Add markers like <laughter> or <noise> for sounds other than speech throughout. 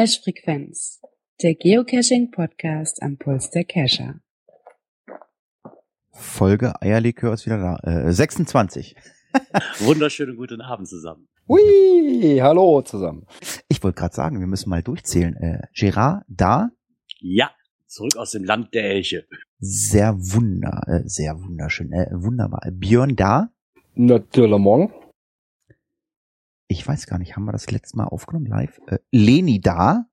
Cache-Frequenz, der Geocaching-Podcast am Puls der Cacher. Folge Eierlikör ist wieder da. Äh, 26. <laughs> Wunderschönen guten Abend zusammen. Hui, hallo zusammen. Ich wollte gerade sagen, wir müssen mal durchzählen. Äh, Gerard da? Ja, zurück aus dem Land der Elche. Sehr wunder, äh, sehr wunderschön, äh, wunderbar. Björn da? Natürlich. Ich weiß gar nicht, haben wir das letzte Mal aufgenommen live? Äh, Leni da?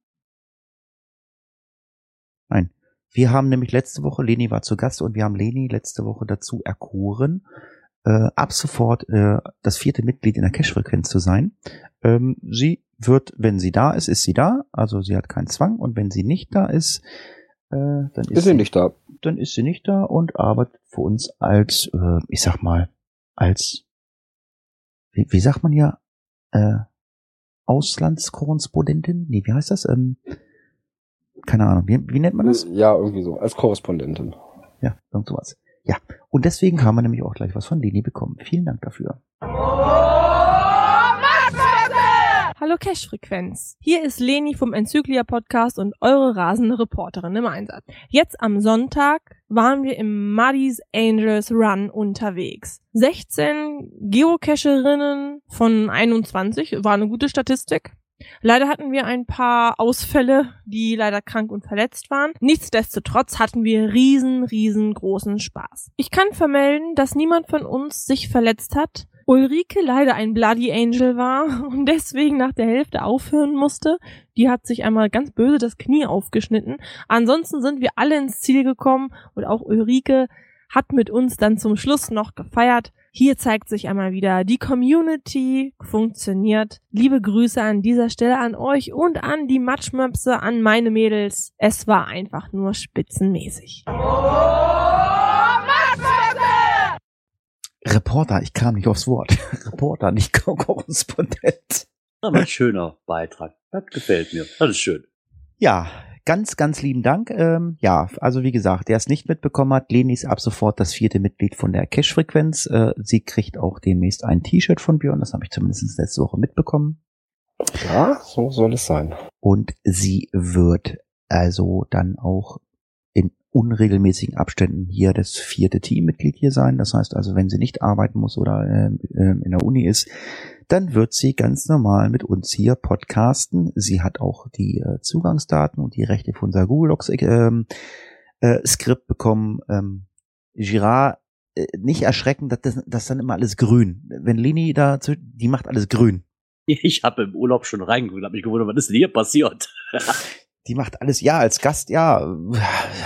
Nein. Wir haben nämlich letzte Woche, Leni war zu Gast und wir haben Leni letzte Woche dazu erkoren, äh, ab sofort äh, das vierte Mitglied in der Cash-Frequenz zu sein. Ähm, sie wird, wenn sie da ist, ist sie da. Also sie hat keinen Zwang und wenn sie nicht da ist, äh, dann ist, Ist sie nicht da? dann ist sie nicht da und arbeitet für uns als, äh, ich sag mal, als, wie, wie sagt man ja, äh, Auslandskorrespondentin? Nee, wie heißt das? Ähm, keine Ahnung, wie, wie nennt man das? Ja, irgendwie so, als Korrespondentin. Ja, irgend sowas. Ja, und deswegen haben wir nämlich auch gleich was von Leni bekommen. Vielen Dank dafür. Hallo Cash-Frequenz. Hier ist Leni vom Enzyklia Podcast und eure rasende Reporterin im Einsatz. Jetzt am Sonntag waren wir im Muddy's Angels Run unterwegs. 16 Geocacherinnen von 21 war eine gute Statistik. Leider hatten wir ein paar Ausfälle, die leider krank und verletzt waren. Nichtsdestotrotz hatten wir riesen, riesengroßen Spaß. Ich kann vermelden, dass niemand von uns sich verletzt hat. Ulrike leider ein Bloody Angel war <laughs> und deswegen nach der Hälfte aufhören musste. Die hat sich einmal ganz böse das Knie aufgeschnitten. Ansonsten sind wir alle ins Ziel gekommen und auch Ulrike hat mit uns dann zum Schluss noch gefeiert. Hier zeigt sich einmal wieder, die Community funktioniert. Liebe Grüße an dieser Stelle an euch und an die Matschmöpse, an meine Mädels. Es war einfach nur spitzenmäßig. Reporter, ich kam nicht aufs Wort. <laughs> Reporter, nicht Korrespondent. Aber ein schöner Beitrag. Das gefällt mir. Das ist schön. Ja, ganz, ganz lieben Dank. Ähm, ja, also wie gesagt, der es nicht mitbekommen hat, Leni ist ab sofort das vierte Mitglied von der Cash-Frequenz. Äh, sie kriegt auch demnächst ein T-Shirt von Björn, das habe ich zumindest letzte Woche mitbekommen. Ja, so soll es sein. Und sie wird also dann auch unregelmäßigen Abständen hier das vierte Teammitglied hier sein. Das heißt also, wenn sie nicht arbeiten muss oder äh, äh, in der Uni ist, dann wird sie ganz normal mit uns hier podcasten. Sie hat auch die äh, Zugangsdaten und die Rechte für unser Google Docs ähm, äh, Skript bekommen. Ähm, Girard, äh, nicht erschrecken, dass das, das dann immer alles grün. Wenn Leni da, die macht alles grün. Ich habe im Urlaub schon reingeguckt, habe mich gewundert, was ist denn hier passiert? <laughs> Die macht alles, ja, als Gast, ja,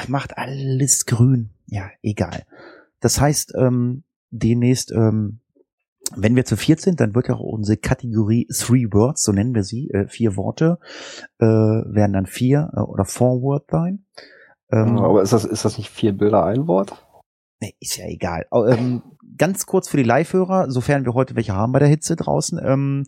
macht alles grün. Ja, egal. Das heißt, ähm, demnächst, ähm, wenn wir zu viert sind, dann wird ja auch unsere Kategorie Three Words, so nennen wir sie, äh, vier Worte, äh, werden dann vier äh, oder four Word sein. Ähm, Aber ist das, ist das nicht vier Bilder ein Wort? Nee, ist ja egal. Ähm, ganz kurz für die Live-Hörer, sofern wir heute welche haben bei der Hitze draußen. Ähm,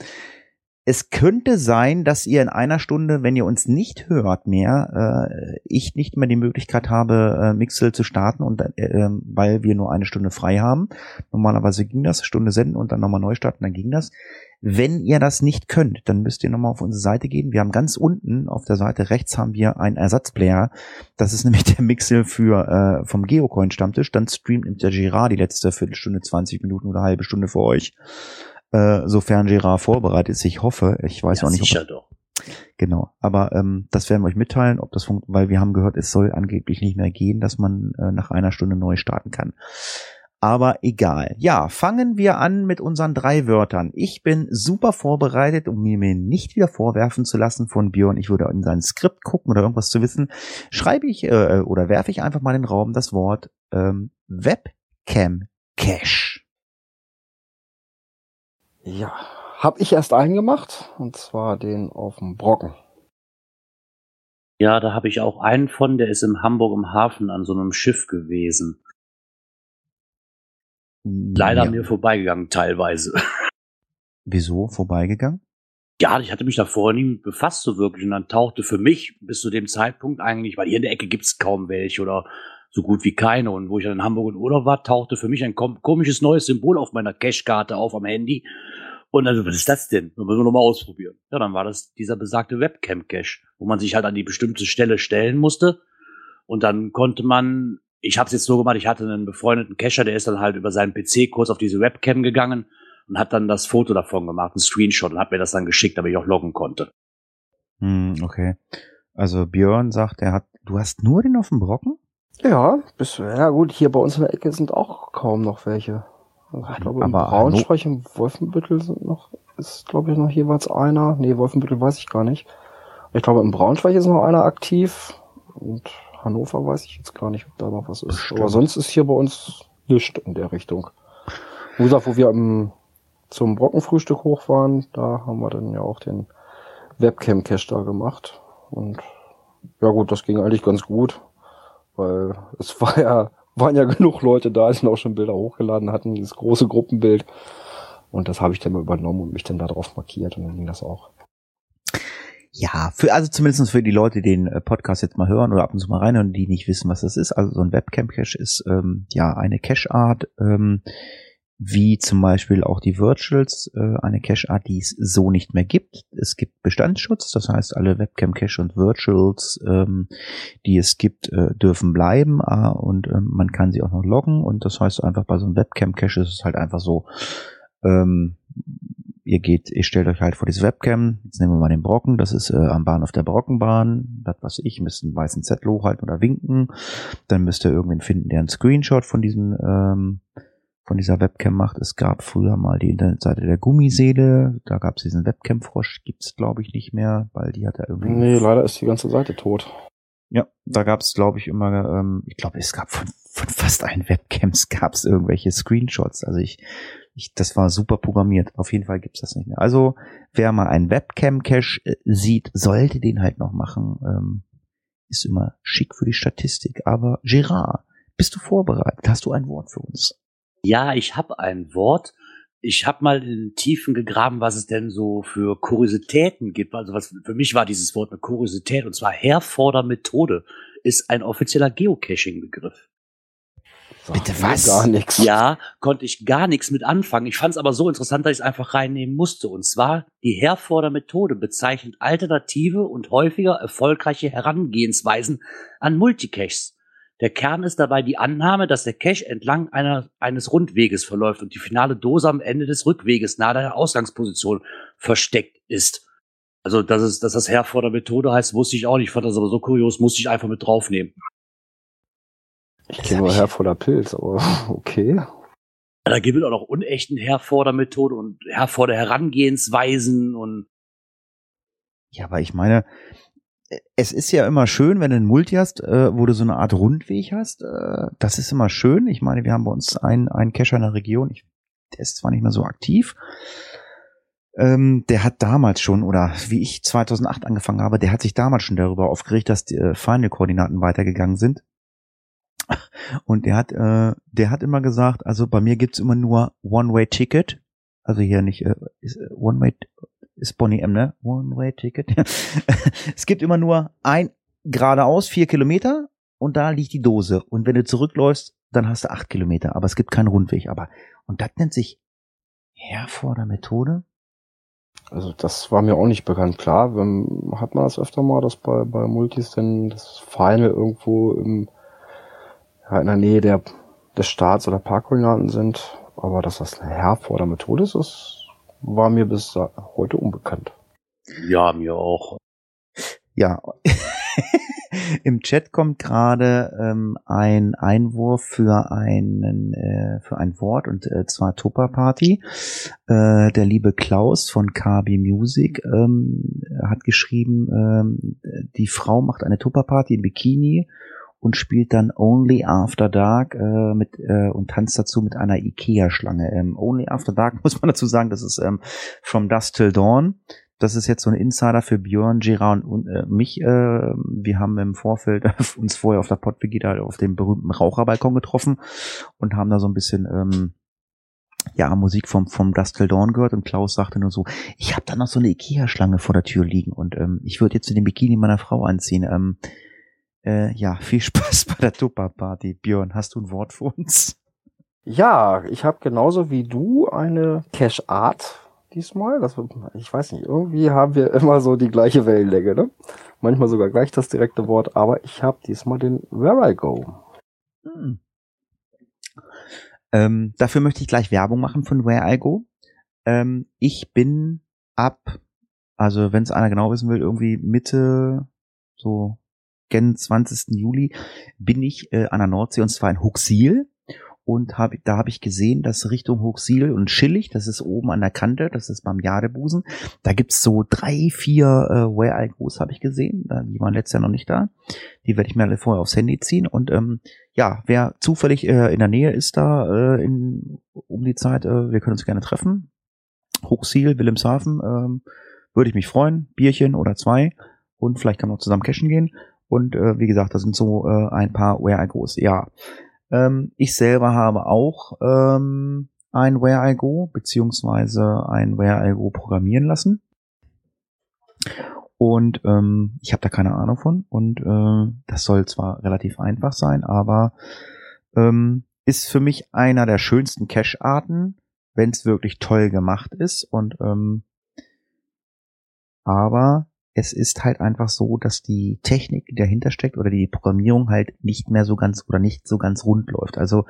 es könnte sein, dass ihr in einer Stunde, wenn ihr uns nicht hört mehr, äh, ich nicht mehr die Möglichkeit habe, äh, Mixel zu starten und äh, ähm, weil wir nur eine Stunde frei haben. Normalerweise ging das, Stunde senden und dann nochmal neu starten, dann ging das. Wenn ihr das nicht könnt, dann müsst ihr nochmal auf unsere Seite gehen. Wir haben ganz unten auf der Seite rechts haben wir einen Ersatzplayer. Das ist <laughs> nämlich der Mixel für äh, vom Geocoin Stammtisch. Dann streamt der Girard die letzte Viertelstunde, 20 Minuten oder halbe Stunde für euch. Äh, sofern Girard vorbereitet ist. Ich hoffe, ich weiß ja, auch nicht, sicher doch. Genau, aber ähm, das werden wir euch mitteilen, ob das funkt, weil wir haben gehört, es soll angeblich nicht mehr gehen, dass man äh, nach einer Stunde neu starten kann. Aber egal. Ja, fangen wir an mit unseren drei Wörtern. Ich bin super vorbereitet, um mir mir nicht wieder vorwerfen zu lassen von Björn, ich würde in sein Skript gucken oder irgendwas zu wissen. Schreibe ich äh, oder werfe ich einfach mal in den Raum das Wort ähm, Webcam Cache. Ja, hab ich erst einen gemacht, und zwar den auf dem Brocken. Ja, da habe ich auch einen von, der ist in Hamburg im Hafen an so einem Schiff gewesen. Leider ja. mir vorbeigegangen teilweise. <laughs> Wieso vorbeigegangen? Ja, ich hatte mich da vorher nie mit befasst so wirklich und dann tauchte für mich bis zu dem Zeitpunkt eigentlich, weil hier in der Ecke gibt's kaum welche oder so gut wie keine und wo ich dann in Hamburg in Urlaub war, tauchte für mich ein kom komisches neues Symbol auf meiner Cashkarte auf am Handy Und dann, was ist das denn? Das müssen wir nochmal ausprobieren. Ja, dann war das dieser besagte Webcam-Cache, wo man sich halt an die bestimmte Stelle stellen musste. Und dann konnte man, ich habe es jetzt so gemacht, ich hatte einen befreundeten Cacher, der ist dann halt über seinen PC kurz auf diese Webcam gegangen und hat dann das Foto davon gemacht, einen Screenshot und hat mir das dann geschickt, damit ich auch loggen konnte. Hm, okay. Also Björn sagt, er hat, du hast nur den auf dem Brocken? Ja, bis, ja gut, hier bei uns in der Ecke sind auch kaum noch welche. Also ich glaube, im Aber Braunschweig und Wolfenbüttel sind noch, ist glaube ich noch jeweils einer. Nee, Wolfenbüttel weiß ich gar nicht. Ich glaube, im Braunschweig ist noch einer aktiv und Hannover weiß ich jetzt gar nicht, ob da noch was ist. Bestimmt. Aber sonst ist hier bei uns nichts in der Richtung. Wie gesagt, wo wir im, zum Brockenfrühstück hoch waren, da haben wir dann ja auch den Webcam-Cache da gemacht. Und ja gut, das ging eigentlich ganz gut, weil es war ja, waren ja genug Leute da, die auch schon Bilder hochgeladen hatten, dieses große Gruppenbild. Und das habe ich dann mal übernommen und mich dann da drauf markiert und dann ging das auch. Ja, für, also zumindest für die Leute, die den äh, Podcast jetzt mal hören oder ab und zu mal reinhören, die nicht wissen, was das ist. Also so ein Webcam-Cache ist ähm, ja eine Cache-Art, ähm, wie zum Beispiel auch die Virtuals, äh, eine Cache-Art, die es so nicht mehr gibt. Es gibt Bestandsschutz, das heißt, alle Webcam-Cache und Virtuals, ähm, die es gibt, äh, dürfen bleiben äh, und ähm, man kann sie auch noch loggen. Und das heißt einfach bei so einem Webcam-Cache ist es halt einfach so, ähm, ihr geht, ihr stellt euch halt vor diese Webcam, jetzt nehmen wir mal den Brocken, das ist äh, am Bahnhof der Brockenbahn, das was ich, müsst einen weißen Zettel hochhalten oder winken, dann müsst ihr irgendwen finden, der einen Screenshot von diesem, ähm, von dieser Webcam macht. Es gab früher mal die Internetseite der Gummiseele, da gab es diesen Webcam-Frosch, gibt's glaube ich nicht mehr, weil die hat er irgendwie... Nee, leider ist die ganze Seite tot. Ja, da gab es, glaube ich, immer, ähm, ich glaube, es gab von, von fast allen Webcams <laughs> gab es irgendwelche Screenshots. Also ich, ich, das war super programmiert. Auf jeden Fall gibt's das nicht mehr. Also wer mal einen Webcam-Cache äh, sieht, sollte den halt noch machen. Ähm, ist immer schick für die Statistik. Aber Gerard, bist du vorbereitet? Hast du ein Wort für uns? Ja, ich habe ein Wort. Ich habe mal in den Tiefen gegraben, was es denn so für Kuriositäten gibt. Also was für mich war dieses Wort eine Kuriosität und zwar Herfordermethode ist ein offizieller Geocaching-Begriff. Bitte was? Gar nichts. Ja, konnte ich gar nichts mit anfangen. Ich fand es aber so interessant, dass ich es einfach reinnehmen musste. Und zwar die Herforder-Methode bezeichnet alternative und häufiger erfolgreiche Herangehensweisen an Multicaches. Der Kern ist dabei die Annahme, dass der Cache entlang einer, eines Rundweges verläuft und die finale Dose am Ende des Rückweges nahe der Ausgangsposition versteckt ist. Also, dass es, dass das Herforder-Methode heißt, wusste ich auch nicht. Ich fand das aber so kurios, musste ich einfach mit draufnehmen. Ich kenne nur Herr voller Pilz, aber <laughs> okay. Da gibt es auch noch unechten Herforder-Methode und Herforder-Herangehensweisen und Ja, aber ich meine, es ist ja immer schön, wenn du einen Multi hast, äh, wo du so eine Art Rundweg hast. Äh, das ist immer schön. Ich meine, wir haben bei uns einen, einen Cacher in der Region. Ich, der ist zwar nicht mehr so aktiv. Ähm, der hat damals schon, oder wie ich 2008 angefangen habe, der hat sich damals schon darüber aufgeregt, dass die äh, Final-Koordinaten weitergegangen sind. Und der hat, äh, der hat immer gesagt, also bei mir gibt's immer nur One-Way-Ticket. Also hier nicht äh, äh, One-Way ist Bonnie M, ne? One-Way-Ticket. <laughs> es gibt immer nur ein geradeaus vier Kilometer und da liegt die Dose. Und wenn du zurückläufst, dann hast du acht Kilometer. Aber es gibt keinen Rundweg. Aber und das nennt sich Herforder Methode. Also das war mir auch nicht bekannt. Klar, wenn, hat man das öfter mal, dass bei, bei Multis denn das Final irgendwo im, ja, in der Nähe der, des Starts oder Parkkoordinaten sind. Aber dass das eine Herforder-Methode ist, das war mir bis heute unbekannt. ja, mir auch. Ja. <laughs> Im Chat kommt gerade ähm, ein Einwurf für einen äh, für ein Wort und äh, zwar Tupper Party. Äh, der liebe Klaus von KB Music ähm, hat geschrieben, ähm, die Frau macht eine Tupper Party im Bikini und spielt dann Only After Dark äh, mit äh, und tanzt dazu mit einer Ikea Schlange. Ähm, Only After Dark <laughs> muss man dazu sagen, das ist ähm, From Dusk Till Dawn. Das ist jetzt so ein Insider für Björn, Gerard und äh, mich. Äh, wir haben im Vorfeld <laughs> uns vorher auf der Pottwigi da auf dem berühmten Raucherbalkon getroffen und haben da so ein bisschen ähm, ja Musik vom vom Dust Till Dawn gehört und Klaus sagte nur so, ich habe da noch so eine Ikea Schlange vor der Tür liegen und ähm, ich würde jetzt in den Bikini meiner Frau anziehen. Ähm, äh, ja, <laughs> viel Spaß bei der Tupper Party. Björn, hast du ein Wort für uns? Ja, ich habe genauso wie du eine Cache-Art, diesmal. Das, ich weiß nicht, irgendwie haben wir immer so die gleiche Wellenlänge, ne? Manchmal sogar gleich das direkte Wort, aber ich habe diesmal den Where I Go. Hm. Ähm, dafür möchte ich gleich Werbung machen von Where I Go. Ähm, ich bin ab, also wenn es einer genau wissen will, irgendwie Mitte, so 20. Juli, bin ich äh, an der Nordsee und zwar in Huxil und hab, da habe ich gesehen, dass Richtung Hochsiel und Schillig, das ist oben an der Kante, das ist beim Jadebusen, da gibt's so drei, vier äh, Where I Goes habe ich gesehen, die waren letztes Jahr noch nicht da, die werde ich mir alle vorher aufs Handy ziehen. Und ähm, ja, wer zufällig äh, in der Nähe ist da äh, in, um die Zeit, äh, wir können uns gerne treffen, Hochsiel, Wilhelmshaven, ähm, würde ich mich freuen, Bierchen oder zwei. Und vielleicht kann man auch zusammen cashen gehen und äh, wie gesagt, da sind so äh, ein paar Where I Goes, ja, ähm, ich selber habe auch ähm, ein Where I Go beziehungsweise ein Where I Go programmieren lassen. Und ähm, ich habe da keine Ahnung von. Und äh, das soll zwar relativ einfach sein, aber ähm, ist für mich einer der schönsten Cache-Arten, wenn es wirklich toll gemacht ist. Und ähm, aber es ist halt einfach so, dass die Technik, die dahinter steckt oder die Programmierung halt nicht mehr so ganz oder nicht so ganz rund läuft. Also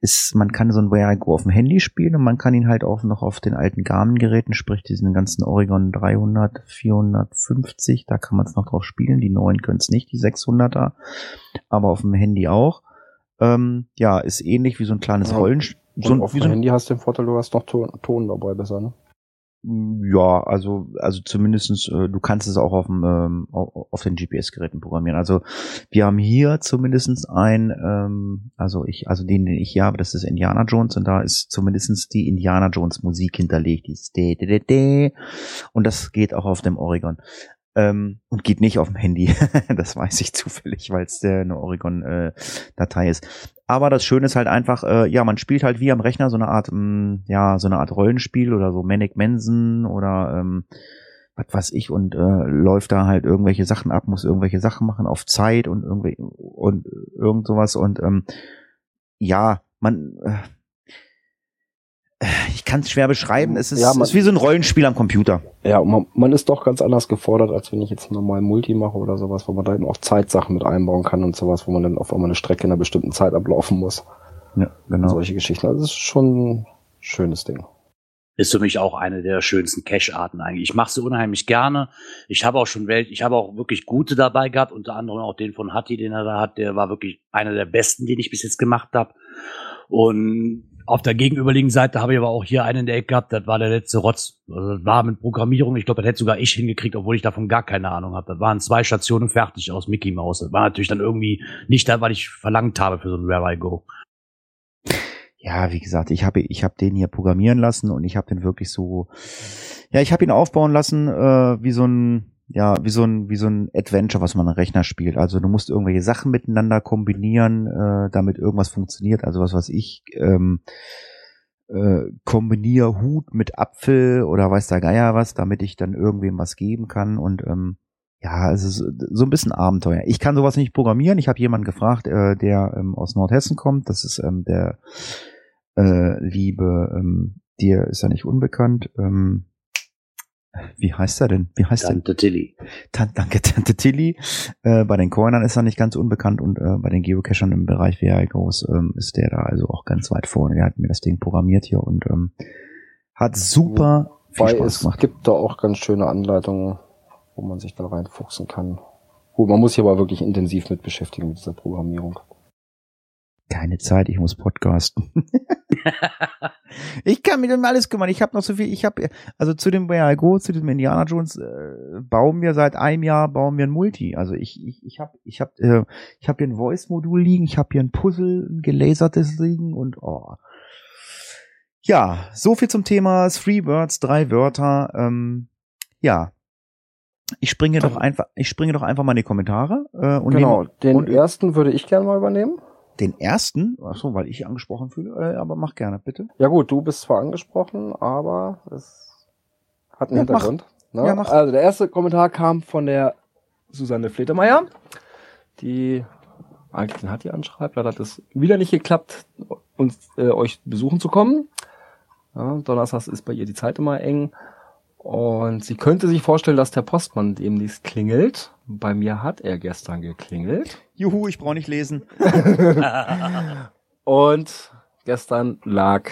ist, man kann so ein Where I Go auf dem Handy spielen und man kann ihn halt auch noch auf den alten Garmin-Geräten, sprich diesen ganzen Oregon 300, 450, da kann man es noch drauf spielen. Die neuen können es nicht, die 600er, aber auf dem Handy auch. Ähm, ja, ist ähnlich wie so ein kleines ja, Rollenspiel. So, auf dem so Handy hast du den Vorteil, du hast noch Ton, Ton dabei besser, ne? Ja, also also zumindestens äh, du kannst es auch auf dem ähm, auf den GPS-Geräten programmieren. Also wir haben hier zumindestens ein, ähm, also ich, also den, den ich hier habe, das ist Indiana Jones und da ist zumindestens die Indiana Jones Musik hinterlegt, dieses de, de, de, de, und das geht auch auf dem Oregon. Ähm, und geht nicht auf dem Handy. <laughs> das weiß ich zufällig, weil es eine Oregon-Datei äh, ist. Aber das Schöne ist halt einfach, äh, ja, man spielt halt wie am Rechner so eine Art, mh, mm, ja, so eine Art Rollenspiel oder so Manic Manson oder ähm, was weiß ich und äh, läuft da halt irgendwelche Sachen ab, muss irgendwelche Sachen machen auf Zeit und irgendwie und irgend sowas und ähm, ja, man äh, ich kann es schwer beschreiben. Es ist, ja, man, ist, wie so ein Rollenspiel am Computer. Ja, man, man, ist doch ganz anders gefordert, als wenn ich jetzt normal Multi mache oder sowas, wo man da eben auch Zeitsachen mit einbauen kann und sowas, wo man dann auf einmal eine Strecke in einer bestimmten Zeit ablaufen muss. Ja, genau. solche Geschichten. Also das ist schon ein schönes Ding. Ist für mich auch eine der schönsten Cache-Arten eigentlich. Ich mache sie unheimlich gerne. Ich habe auch schon welche, ich habe auch wirklich gute dabei gehabt, unter anderem auch den von Hatti, den er da hat, der war wirklich einer der besten, den ich bis jetzt gemacht habe. Und auf der gegenüberliegenden Seite habe ich aber auch hier einen in der Ecke gehabt, das war der letzte Rotz. Also das war mit Programmierung, ich glaube, das hätte sogar ich hingekriegt, obwohl ich davon gar keine Ahnung habe. Das waren zwei Stationen fertig aus Mickey Mouse. Das war natürlich dann irgendwie nicht da, weil ich verlangt habe für so ein Where I Go. Ja, wie gesagt, ich habe ich habe den hier programmieren lassen und ich habe den wirklich so, ja, ich habe ihn aufbauen lassen äh, wie so ein ja, wie so ein, wie so ein Adventure, was man am Rechner spielt. Also du musst irgendwelche Sachen miteinander kombinieren, äh, damit irgendwas funktioniert. Also was weiß ich, ähm, äh, kombiniere Hut mit Apfel oder weiß der Geier was, damit ich dann irgendwem was geben kann und ähm, ja, es ist so ein bisschen Abenteuer. Ich kann sowas nicht programmieren. Ich habe jemanden gefragt, äh, der ähm, aus Nordhessen kommt. Das ist ähm, der äh, liebe, ähm, dir ist er nicht unbekannt. Ähm, wie heißt er denn? Wie heißt Tante Tilly. Tan danke, Tante Tilly. Äh, bei den Coinern ist er nicht ganz unbekannt und äh, bei den Geocachern im Bereich VI Goes ähm, ist der da also auch ganz weit vorne. Er hat mir das Ding programmiert hier und ähm, hat super viel Spaß es gemacht. Es gibt da auch ganz schöne Anleitungen, wo man sich da reinfuchsen kann. Gut, man muss sich aber wirklich intensiv mit beschäftigen mit dieser Programmierung. Keine Zeit, ich muss podcasten. <laughs> ich kann mit dem alles kümmern. Ich habe noch so viel. Ich habe also zu dem Where I Go, zu diesem Indiana Jones äh, bauen wir seit einem Jahr bauen wir ein Multi. Also ich ich ich habe ich habe äh, ich habe hier ein Voice Modul liegen. Ich habe hier ein Puzzle, ein gelasertes liegen und oh. Ja, so viel zum Thema Three Words, drei Wörter. Ähm, ja, ich springe doch einfach, ich springe doch einfach mal in die Kommentare. Äh, und genau, nehme, den und, ersten würde ich gerne mal übernehmen. Den ersten, ach so, weil ich angesprochen fühle, äh, aber mach gerne, bitte. Ja gut, du bist zwar angesprochen, aber es hat einen ja, Hintergrund. Ne? Ja, mach. Also der erste Kommentar kam von der Susanne Fletemeyer, die eigentlich den die anschreibt. Leider hat es wieder nicht geklappt, uns äh, euch besuchen zu kommen. Ja, Donnerstags ist bei ihr die Zeit immer eng. Und sie könnte sich vorstellen, dass der Postmann demnächst klingelt. Bei mir hat er gestern geklingelt. Juhu, ich brauche nicht lesen. <laughs> Und gestern lag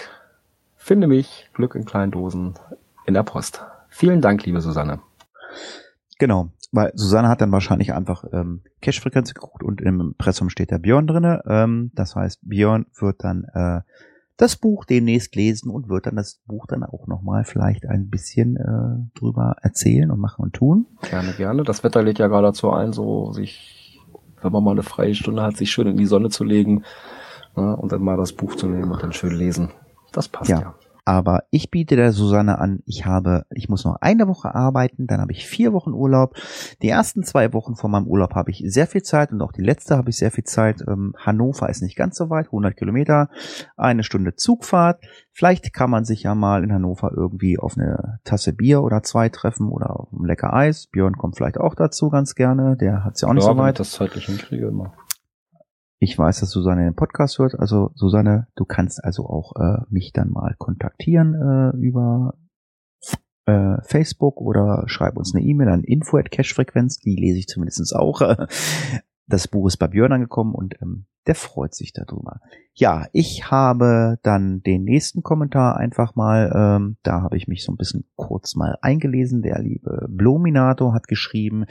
Finde mich Glück in kleinen Dosen in der Post. Vielen Dank, liebe Susanne. Genau, weil Susanne hat dann wahrscheinlich einfach ähm, Cache-Frequenz geguckt und im Impressum steht der Björn drinne. Ähm, das heißt, Björn wird dann äh, das Buch demnächst lesen und wird dann das Buch dann auch nochmal vielleicht ein bisschen äh, drüber erzählen und machen und tun. Gerne, gerne. Das Wetter lädt ja gerade dazu ein, so sich, wenn man mal eine freie Stunde hat, sich schön in die Sonne zu legen ne, und dann mal das Buch zu nehmen und dann schön lesen. Das passt ja. ja. Aber ich biete der Susanne an, ich habe, ich muss noch eine Woche arbeiten, dann habe ich vier Wochen Urlaub. Die ersten zwei Wochen von meinem Urlaub habe ich sehr viel Zeit und auch die letzte habe ich sehr viel Zeit. Ähm, Hannover ist nicht ganz so weit, 100 Kilometer, eine Stunde Zugfahrt. Vielleicht kann man sich ja mal in Hannover irgendwie auf eine Tasse Bier oder zwei treffen oder auf ein lecker Eis. Björn kommt vielleicht auch dazu ganz gerne, der hat es ja auch nicht ja, so weit. das zeitlich hinkriege immer. Ich weiß, dass Susanne den Podcast hört. Also Susanne, du kannst also auch äh, mich dann mal kontaktieren äh, über äh, Facebook oder schreib uns eine E-Mail an info at cashfrequenz. Die lese ich zumindest auch. <laughs> Das Buch ist bei Björn angekommen und ähm, der freut sich darüber. Ja, ich habe dann den nächsten Kommentar einfach mal, ähm, da habe ich mich so ein bisschen kurz mal eingelesen. Der liebe Blominato hat geschrieben,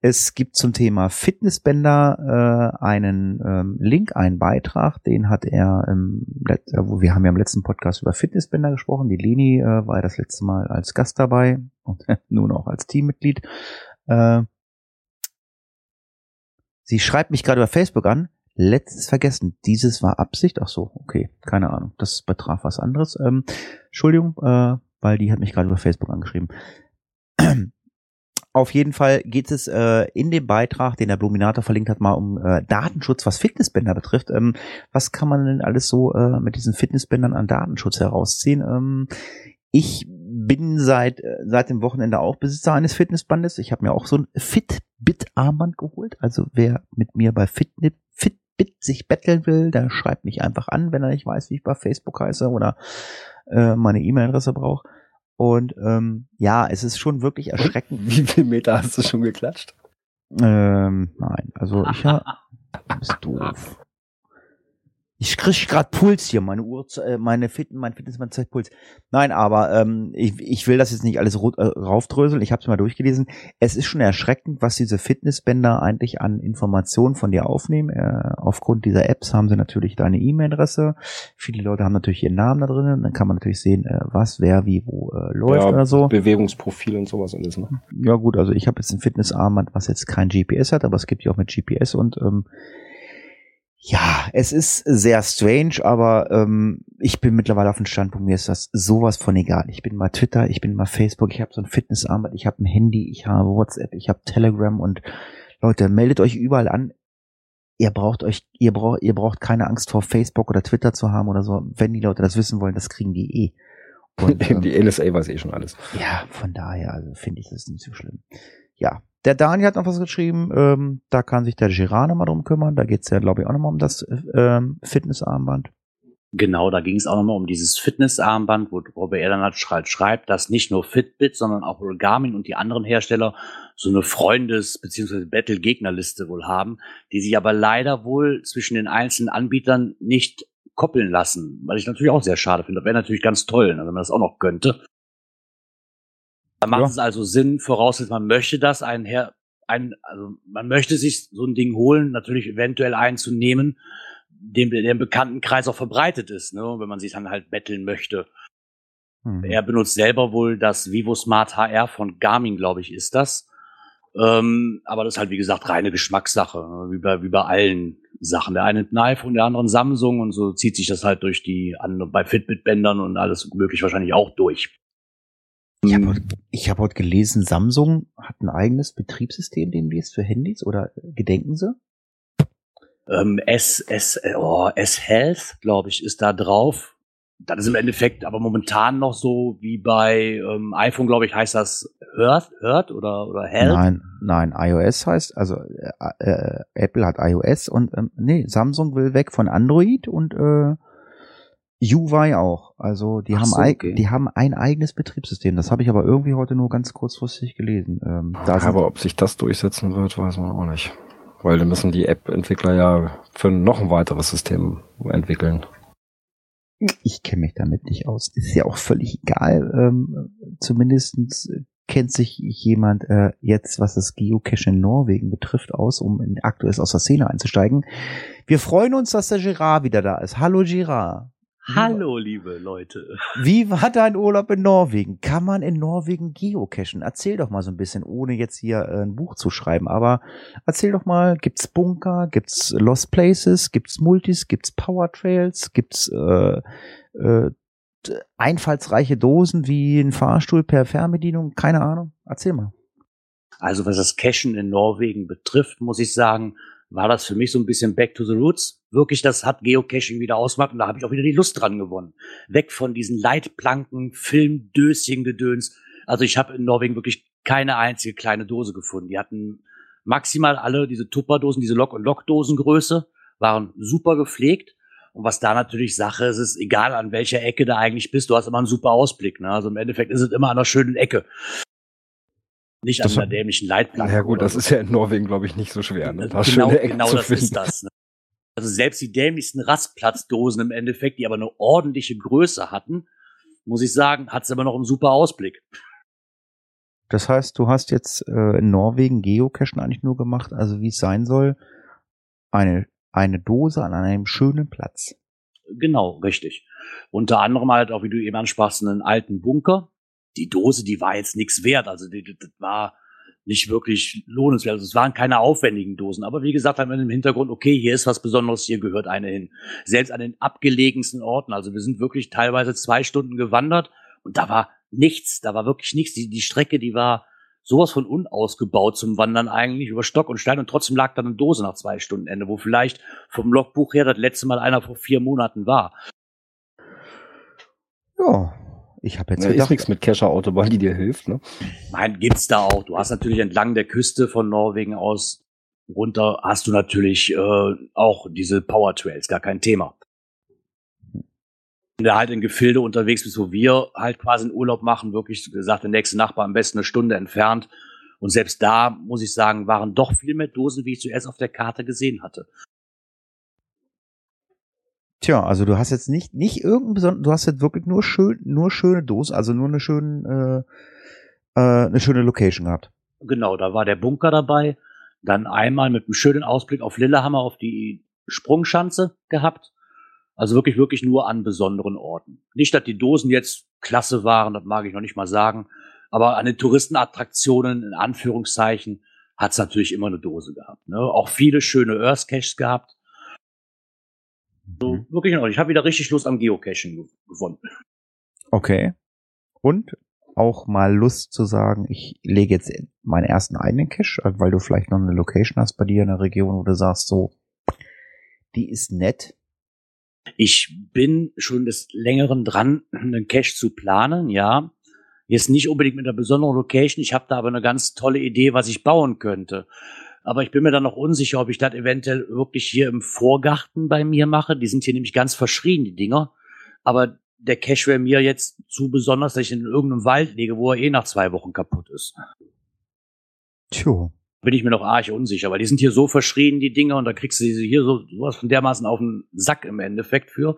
es gibt zum Thema Fitnessbänder äh, einen ähm, Link, einen Beitrag, den hat er, ähm, wir haben ja im letzten Podcast über Fitnessbänder gesprochen. Die Leni äh, war ja das letzte Mal als Gast dabei und <laughs> nun auch als Teammitglied. Äh, Sie schreibt mich gerade über Facebook an. Letztes vergessen. Dieses war Absicht. Ach so, okay. Keine Ahnung. Das betraf was anderes. Ähm, Entschuldigung, äh, weil die hat mich gerade über Facebook angeschrieben. Auf jeden Fall geht es äh, in dem Beitrag, den der Bluminator verlinkt hat, mal um äh, Datenschutz, was Fitnessbänder betrifft. Ähm, was kann man denn alles so äh, mit diesen Fitnessbändern an Datenschutz herausziehen? Ähm, ich bin seit äh, seit dem Wochenende auch Besitzer eines Fitnessbandes. Ich habe mir auch so ein Fitbit-Armband geholt. Also wer mit mir bei Fitbit, Fitbit sich betteln will, der schreibt mich einfach an, wenn er nicht weiß, wie ich bei Facebook heiße oder äh, meine E-Mail-Adresse brauche. Und ähm, ja, es ist schon wirklich erschreckend. Wie viel Meter hast du schon geklatscht? Ähm, nein, also ich ja, <laughs> bist doof. Ich krieg gerade Puls hier, meine Uhr, äh, meine Fit, mein Fitnessmann zeigt Puls. Nein, aber ähm, ich, ich will das jetzt nicht alles äh, raufdröseln. Ich habe es mal durchgelesen. Es ist schon erschreckend, was diese Fitnessbänder eigentlich an Informationen von dir aufnehmen. Äh, aufgrund dieser Apps haben sie natürlich deine E-Mail-Adresse. Viele Leute haben natürlich ihren Namen da drin. Dann kann man natürlich sehen, äh, was, wer, wie, wo äh, läuft ja, oder so. Bewegungsprofil und sowas alles. Ne? Ja gut, also ich habe jetzt ein Fitnessarmband, was jetzt kein GPS hat, aber es gibt ja auch mit GPS und ähm, ja, es ist sehr strange, aber ähm, ich bin mittlerweile auf dem Standpunkt, mir ist das sowas von egal. Ich bin mal Twitter, ich bin mal Facebook, ich habe so ein Fitnessarmband, ich habe ein Handy, ich habe WhatsApp, ich habe Telegram und Leute, meldet euch überall an. Ihr braucht euch, ihr braucht, ihr braucht keine Angst vor Facebook oder Twitter zu haben oder so. Wenn die Leute das wissen wollen, das kriegen die eh. <laughs> Und, ähm, die NSA weiß eh schon alles. Ja, von daher, also finde ich das nicht so schlimm. Ja, der Daniel hat noch was geschrieben, ähm, da kann sich der Girane mal drum kümmern. Da geht's ja, glaube ich, auch nochmal um das ähm, Fitnessarmband. Genau, da ging es auch nochmal um dieses Fitnessarmband, wo, er dann halt schreibt, dass nicht nur Fitbit, sondern auch Garmin und die anderen Hersteller so eine Freundes- bzw. Battle-Gegnerliste wohl haben, die sich aber leider wohl zwischen den einzelnen Anbietern nicht koppeln lassen, was ich natürlich auch sehr schade finde. Das wäre natürlich ganz toll, ne, wenn man das auch noch könnte. Da macht ja. es also Sinn, vorausgesetzt, man möchte das, ein Her ein, also man möchte sich so ein Ding holen, natürlich eventuell einzunehmen, dem der im Bekanntenkreis auch verbreitet ist, ne, wenn man sich dann halt betteln möchte. Mhm. Er benutzt selber wohl das Vivo Smart HR von Garmin, glaube ich, ist das. Ähm, aber das ist halt, wie gesagt, reine Geschmackssache, ne, wie bei, wie bei allen Sachen. Der eine ein iPhone, der andere ein Samsung und so zieht sich das halt durch die andere, bei Fitbit-Bändern und alles möglich wahrscheinlich auch durch. Ich habe heute, hab heute gelesen, Samsung hat ein eigenes Betriebssystem demnächst für Handys oder gedenken sie? Ähm, S, S, oh, S Health, glaube ich, ist da drauf. Das ist im Endeffekt aber momentan noch so wie bei ähm, iPhone, glaube ich, heißt das Hört, Hört oder, oder Health? Nein, nein, iOS heißt, also äh, äh, Apple hat iOS und ähm, nee, Samsung will weg von Android und äh, Juwei auch. Also die Ach haben so, okay. die haben ein eigenes Betriebssystem. Das habe ich aber irgendwie heute nur ganz kurzfristig gelesen. Ähm, Aber ob sich das durchsetzen wird, weiß man auch nicht. Weil dann müssen die App-Entwickler ja für noch ein weiteres System entwickeln. ich kenne mich damit nicht aus. Ist ja auch völlig egal. Ähm, zumindestens kennt sich jemand äh, jetzt, was das Geocache in Norwegen betrifft, aus, um in aktuell aus der Szene einzusteigen. Wir freuen uns, dass der Girard wieder da ist. Hallo Girard. Hallo, liebe Leute. Wie war dein Urlaub in Norwegen? Kann man in Norwegen geocachen? Erzähl doch mal so ein bisschen, ohne jetzt hier äh, ein Buch zu schreiben, aber erzähl doch mal, gibt's Bunker, gibt's Lost Places, gibt's Multis, gibt's Power Trails, gibt's äh, äh, einfallsreiche Dosen wie ein Fahrstuhl per Fernbedienung? Keine Ahnung. Erzähl mal. Also was das Cashen in Norwegen betrifft, muss ich sagen, war das für mich so ein bisschen Back to the Roots. Wirklich, das hat Geocaching wieder ausgemacht und da habe ich auch wieder die Lust dran gewonnen. Weg von diesen Leitplanken, Filmdöschen, Gedöns. Also ich habe in Norwegen wirklich keine einzige kleine Dose gefunden. Die hatten maximal alle diese Tupperdosen, diese Lock- und Lockdosengröße, waren super gepflegt. Und was da natürlich Sache ist, ist egal an welcher Ecke du eigentlich bist, du hast immer einen super Ausblick. Ne? Also im Endeffekt ist es immer an einer schönen Ecke. Nicht an Das- einer dämlichen Leitplanke. Ja gut, das so. ist ja in Norwegen, glaube ich, nicht so schwer. Ne? Da genau schöne Ecken genau zu das finden. ist das. Ne? Also selbst die dämlichsten Rastplatzdosen im Endeffekt, die aber eine ordentliche Größe hatten, muss ich sagen, hat es aber noch einen super Ausblick. Das heißt, du hast jetzt äh, in Norwegen Geocachen eigentlich nur gemacht, also wie es sein soll, eine, eine Dose an einem schönen Platz. Genau, richtig. Unter anderem halt auch, wie du eben ansprachst, einen alten Bunker. Die Dose, die war jetzt nichts wert. Also die, das war nicht wirklich lohnenswert. Also es waren keine aufwendigen Dosen. Aber wie gesagt, haben wir im Hintergrund, okay, hier ist was Besonderes, hier gehört eine hin. Selbst an den abgelegensten Orten. Also wir sind wirklich teilweise zwei Stunden gewandert und da war nichts. Da war wirklich nichts. Die, die Strecke, die war sowas von unausgebaut zum Wandern eigentlich über Stock und Stein und trotzdem lag da eine Dose nach zwei Stunden Ende, wo vielleicht vom Logbuch her das letzte Mal einer vor vier Monaten war. Ja, ich habe jetzt Ja, ist nichts mit Kescher-Autobahn, die dir hilft. Ne? Nein, gibt's da auch. Du hast natürlich entlang der Küste von Norwegen aus runter hast du natürlich äh, auch diese Power Trails, gar kein Thema. Wenn du halt in Gefilde unterwegs bist, wo wir halt quasi einen Urlaub machen, wirklich gesagt, der nächste Nachbar am besten eine Stunde entfernt. Und selbst da, muss ich sagen, waren doch viel mehr Dosen, wie ich zuerst auf der Karte gesehen hatte. Tja, also du hast jetzt nicht, nicht irgendein besonders, du hast jetzt wirklich nur schön, nur schöne Dosen, also nur eine schöne, äh, äh, eine schöne Location gehabt. Genau, da war der Bunker dabei. Dann einmal mit einem schönen Ausblick auf Lillehammer auf die Sprungschanze gehabt. Also wirklich, wirklich nur an besonderen Orten. Nicht, dass die Dosen jetzt klasse waren, das mag ich noch nicht mal sagen. Aber an den Touristenattraktionen, in Anführungszeichen, hat es natürlich immer eine Dose gehabt. Ne? Auch viele schöne Earth Caches gehabt. So, Mhm. wirklich, ich habe wieder richtig Lust am Geocaching ge- gewonnen. Okay. Und auch mal Lust zu sagen, ich lege jetzt meinen ersten eigenen Cache, äh, weil du vielleicht noch eine Location hast bei dir in der Region, wo du sagst, so, die ist nett. Ich bin schon des Längeren dran, einen Cache zu planen, ja. Jetzt nicht unbedingt mit einer besonderen Location. Ich habe da aber eine ganz tolle Idee, was ich bauen könnte. Aber ich bin mir dann noch unsicher, ob ich das eventuell wirklich hier im Vorgarten bei mir mache. Die sind hier nämlich ganz verschrien, die Dinger. Aber der Cache wäre mir jetzt zu besonders, dass ich ihn in irgendeinem Wald lege, wo er eh nach zwei Wochen kaputt ist. Tja. Bin ich mir noch arg unsicher, weil die sind hier so verschrien, die Dinger, und da kriegst du diese hier so sowas von dermaßen auf den Sack im Endeffekt für.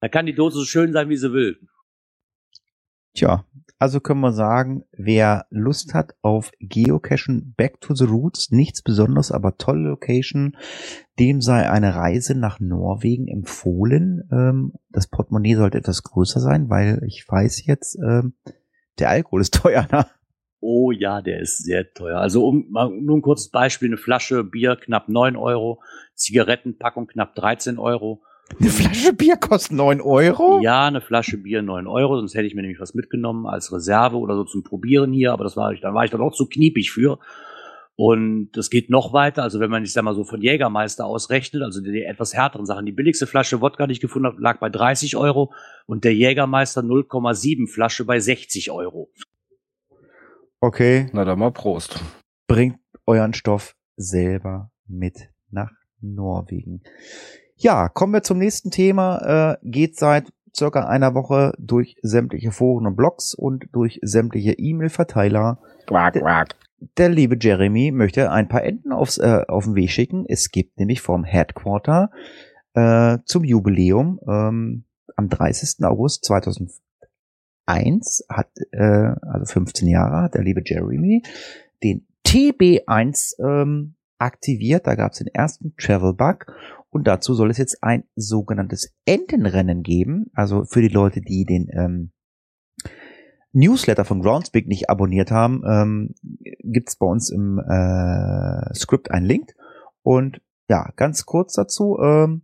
Da kann die Dose so schön sein, wie sie will. Tja, also können wir sagen, wer Lust hat auf Geocachen Back to the Roots, nichts Besonderes, aber tolle Location, dem sei eine Reise nach Norwegen empfohlen. Ähm, das Portemonnaie sollte etwas größer sein, weil ich weiß jetzt, ähm, der Alkohol ist <laughs> teuer. Ne? Oh ja, der ist sehr teuer. Also um mal nur ein kurzes Beispiel, eine Flasche Bier knapp 9 Euro, Zigarettenpackung knapp 13 Euro. Eine Flasche Bier kostet neun Euro? Ja, eine Flasche Bier 9 Euro, sonst hätte ich mir nämlich was mitgenommen als Reserve oder so zum Probieren hier, aber das war ich, dann war ich dann auch zu kniepig für. Und das geht noch weiter, also wenn man, ich sag mal so von Jägermeister ausrechnet, also die, die etwas härteren Sachen. Die billigste Flasche Wodka, die ich gefunden habe, lag bei 30 Euro und der Jägermeister 0,7 Flasche bei 60 Euro. Okay, Na dann mal Prost. bringt euren Stoff selber mit nach Norwegen. Ja, kommen wir zum nächsten Thema. Äh, geht seit circa einer Woche durch sämtliche Foren und Blogs und durch sämtliche E-Mail-Verteiler. Quack, quack. Der liebe Jeremy möchte ein paar Enten aufs, äh, auf den Weg schicken. Es gibt nämlich vom Headquarter äh, zum Jubiläum ähm, am 30. August 2001 hat, äh, also 15 Jahre, hat der liebe Jeremy den TB1 ähm, aktiviert. Da gab es den ersten Travel Bug und dazu soll es jetzt ein sogenanntes Entenrennen geben. Also für die Leute, die den ähm, Newsletter von Groundspeak nicht abonniert haben, ähm, gibt es bei uns im äh, Skript einen Link. Und ja, ganz kurz dazu, ähm,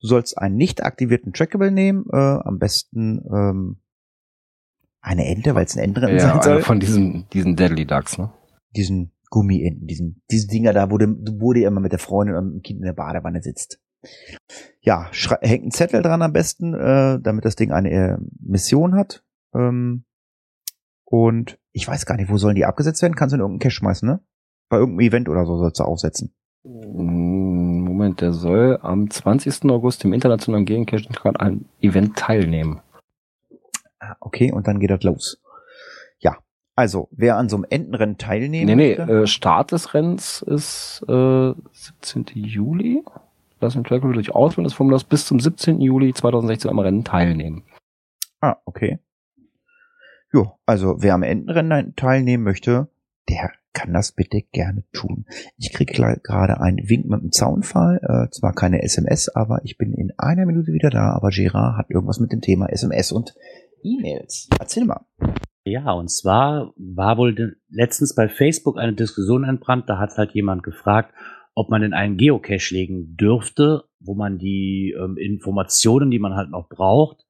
du sollst einen nicht aktivierten Trackable nehmen, äh, am besten ähm, eine Ente, weil es ein Entenrennen Ja, sein soll. von diesen, diesen Deadly Ducks, ne? Diesen Gummienten, diesen, diese Dinger da, wo du, wo du immer mit der Freundin und dem Kind in der Badewanne sitzt. Ja, hängt ein Zettel dran am besten, äh, damit das Ding eine äh, Mission hat. Ähm, und ich weiß gar nicht, wo sollen die abgesetzt werden? Kannst du in irgendeinen Cache schmeißen, ne? Bei irgendeinem Event oder so sollst du aufsetzen. Mm, Moment, der soll am 20. August im internationalen Geocaching an einem Event teilnehmen. Ah, Okay, und dann geht das los. Also, wer an so einem Entenrennen teilnehmen Nee, nee, möchte, äh, Start des Rennens ist äh, 17. Juli. Lass den Track durch auswählen des Formulars bis zum 17. Juli 2016 am Rennen teilnehmen. Ah, okay. Jo, also wer am Entenrennen teilnehmen möchte, der kann das bitte gerne tun. Ich kriege gerade einen Wink mit dem Zaunfall, äh, zwar keine SMS, aber ich bin in einer Minute wieder da, aber Gerard hat irgendwas mit dem Thema SMS und E-Mails. Erzähl mal. Ja, und zwar war wohl letztens bei Facebook eine Diskussion entbrannt, da hat halt jemand gefragt, ob man in einen Geocache legen dürfte, wo man die ähm, Informationen, die man halt noch braucht,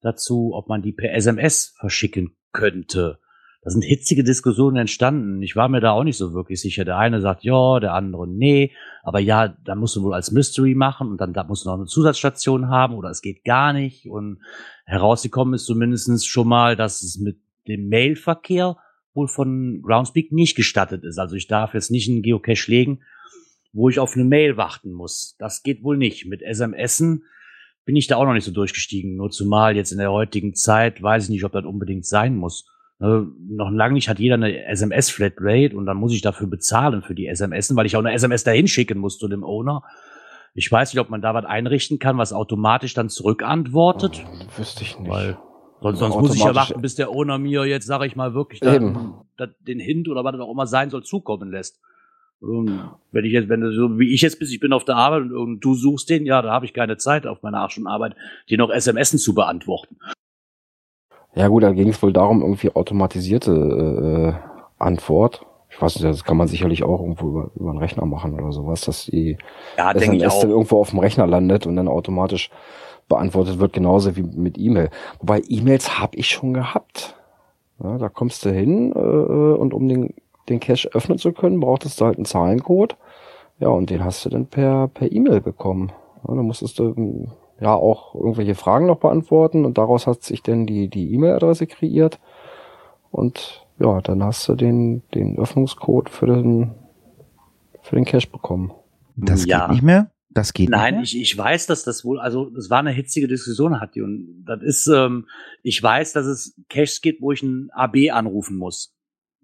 dazu, ob man die per SMS verschicken könnte. Da sind hitzige Diskussionen entstanden. Ich war mir da auch nicht so wirklich sicher. Der eine sagt ja, der andere nee. Aber ja, da musst du wohl als Mystery machen und dann da musst du noch eine Zusatzstation haben oder es geht gar nicht. Und herausgekommen ist zumindest schon mal, dass es mit dem Mailverkehr wohl von Groundspeak nicht gestattet ist. Also ich darf jetzt nicht einen Geocache legen, wo ich auf eine Mail warten muss. Das geht wohl nicht. Mit SMSen bin ich da auch noch nicht so durchgestiegen. Nur zumal jetzt in der heutigen Zeit weiß ich nicht, ob das unbedingt sein muss. Ne, noch lange nicht hat jeder eine SMS-Flatrate und dann muss ich dafür bezahlen für die SMS, weil ich auch eine SMS dahin schicken muss zu dem Owner. Ich weiß nicht, ob man da was einrichten kann, was automatisch dann zurückantwortet. Wüsste ich nicht. Weil sonst, sonst muss ich ja warten, bis der Owner mir jetzt, sage ich mal, wirklich da, Eben. da, den Hint oder was das auch immer sein soll, zukommen lässt. Ähm, wenn ich jetzt, wenn du so wie ich jetzt bist, ich bin auf der Arbeit und, und du suchst den, ja, da habe ich keine Zeit auf meiner Arbeit, dir noch SMSen zu beantworten. Ja gut, da ging es wohl darum, irgendwie automatisierte äh, Antwort. Ich weiß nicht, das kann man sicherlich auch irgendwo über, über einen Rechner machen oder sowas, dass die Ja, SMS dann irgendwo auf dem Rechner landet und dann automatisch beantwortet wird, genauso wie mit E-Mail. Wobei E-Mails habe ich schon gehabt. Ja, da kommst du hin äh, und um den, den Cache öffnen zu können, brauchtest du halt einen Zahlencode. Ja, und den hast du dann per per E-Mail bekommen. Ja, dann musstest du ähm, ja auch irgendwelche Fragen noch beantworten und daraus hat sich dann die die E-Mail-Adresse kreiert und ja, dann hast du den den Öffnungscode für den für den Cache bekommen. Das Ja. geht nicht mehr? Das geht Nein, nicht ich, ich weiß, dass das wohl, also es war eine hitzige Diskussion, hat die und das ist, ähm, ich weiß, dass es Caches gibt, wo ich ein AB anrufen muss.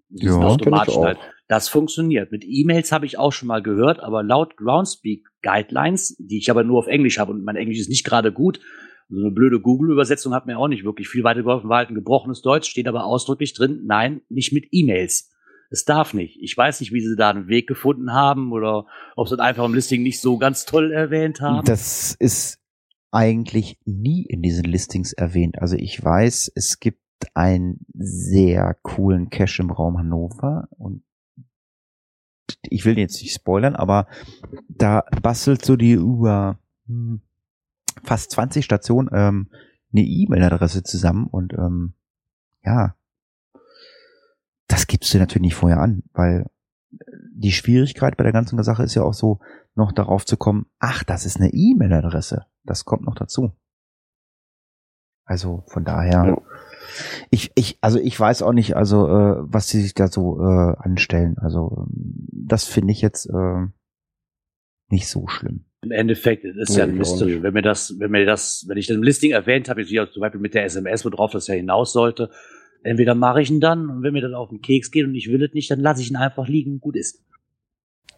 Die Ja, automatisch halt. Das funktioniert. Mit E-Mails habe ich auch schon mal gehört, aber laut Groundspeak Guidelines, die ich aber nur auf Englisch habe und mein Englisch ist nicht gerade gut, so eine blöde Google-Übersetzung hat mir auch nicht wirklich viel weitergeholfen, war halt ein gebrochenes Deutsch, steht aber ausdrücklich drin, nein, nicht mit E-Mails. Es darf nicht. Ich weiß nicht, wie sie da einen Weg gefunden haben oder ob sie einfach im Listing nicht so ganz toll erwähnt haben. Das ist eigentlich nie in diesen Listings erwähnt. Also ich weiß, es gibt einen sehr coolen Cache im Raum Hannover und ich will jetzt nicht spoilern, aber da bastelt so die über hm, fast 20 Stationen ähm, eine E-Mail-Adresse zusammen und ähm, ja, das gibst du natürlich nicht vorher an, weil die Schwierigkeit bei der ganzen Sache ist ja auch so, noch darauf zu kommen, ach, das ist eine E-Mail-Adresse. Das kommt noch dazu. Also von daher, Ja. ich, ich, also ich weiß auch nicht, also äh, was sie sich da so äh, anstellen. Also ähm, das finde ich jetzt, äh, nicht so schlimm. Im Endeffekt es ist Nee, ja ein Mystery. Wenn mir das, wenn mir das, wenn ich das im Listing erwähnt habe, ich zum Beispiel mit der SMS, worauf das ja hinaus sollte, entweder mache ich ihn dann und wenn mir dann auf den Keks geht und ich will es nicht, dann lasse ich ihn einfach liegen, gut ist.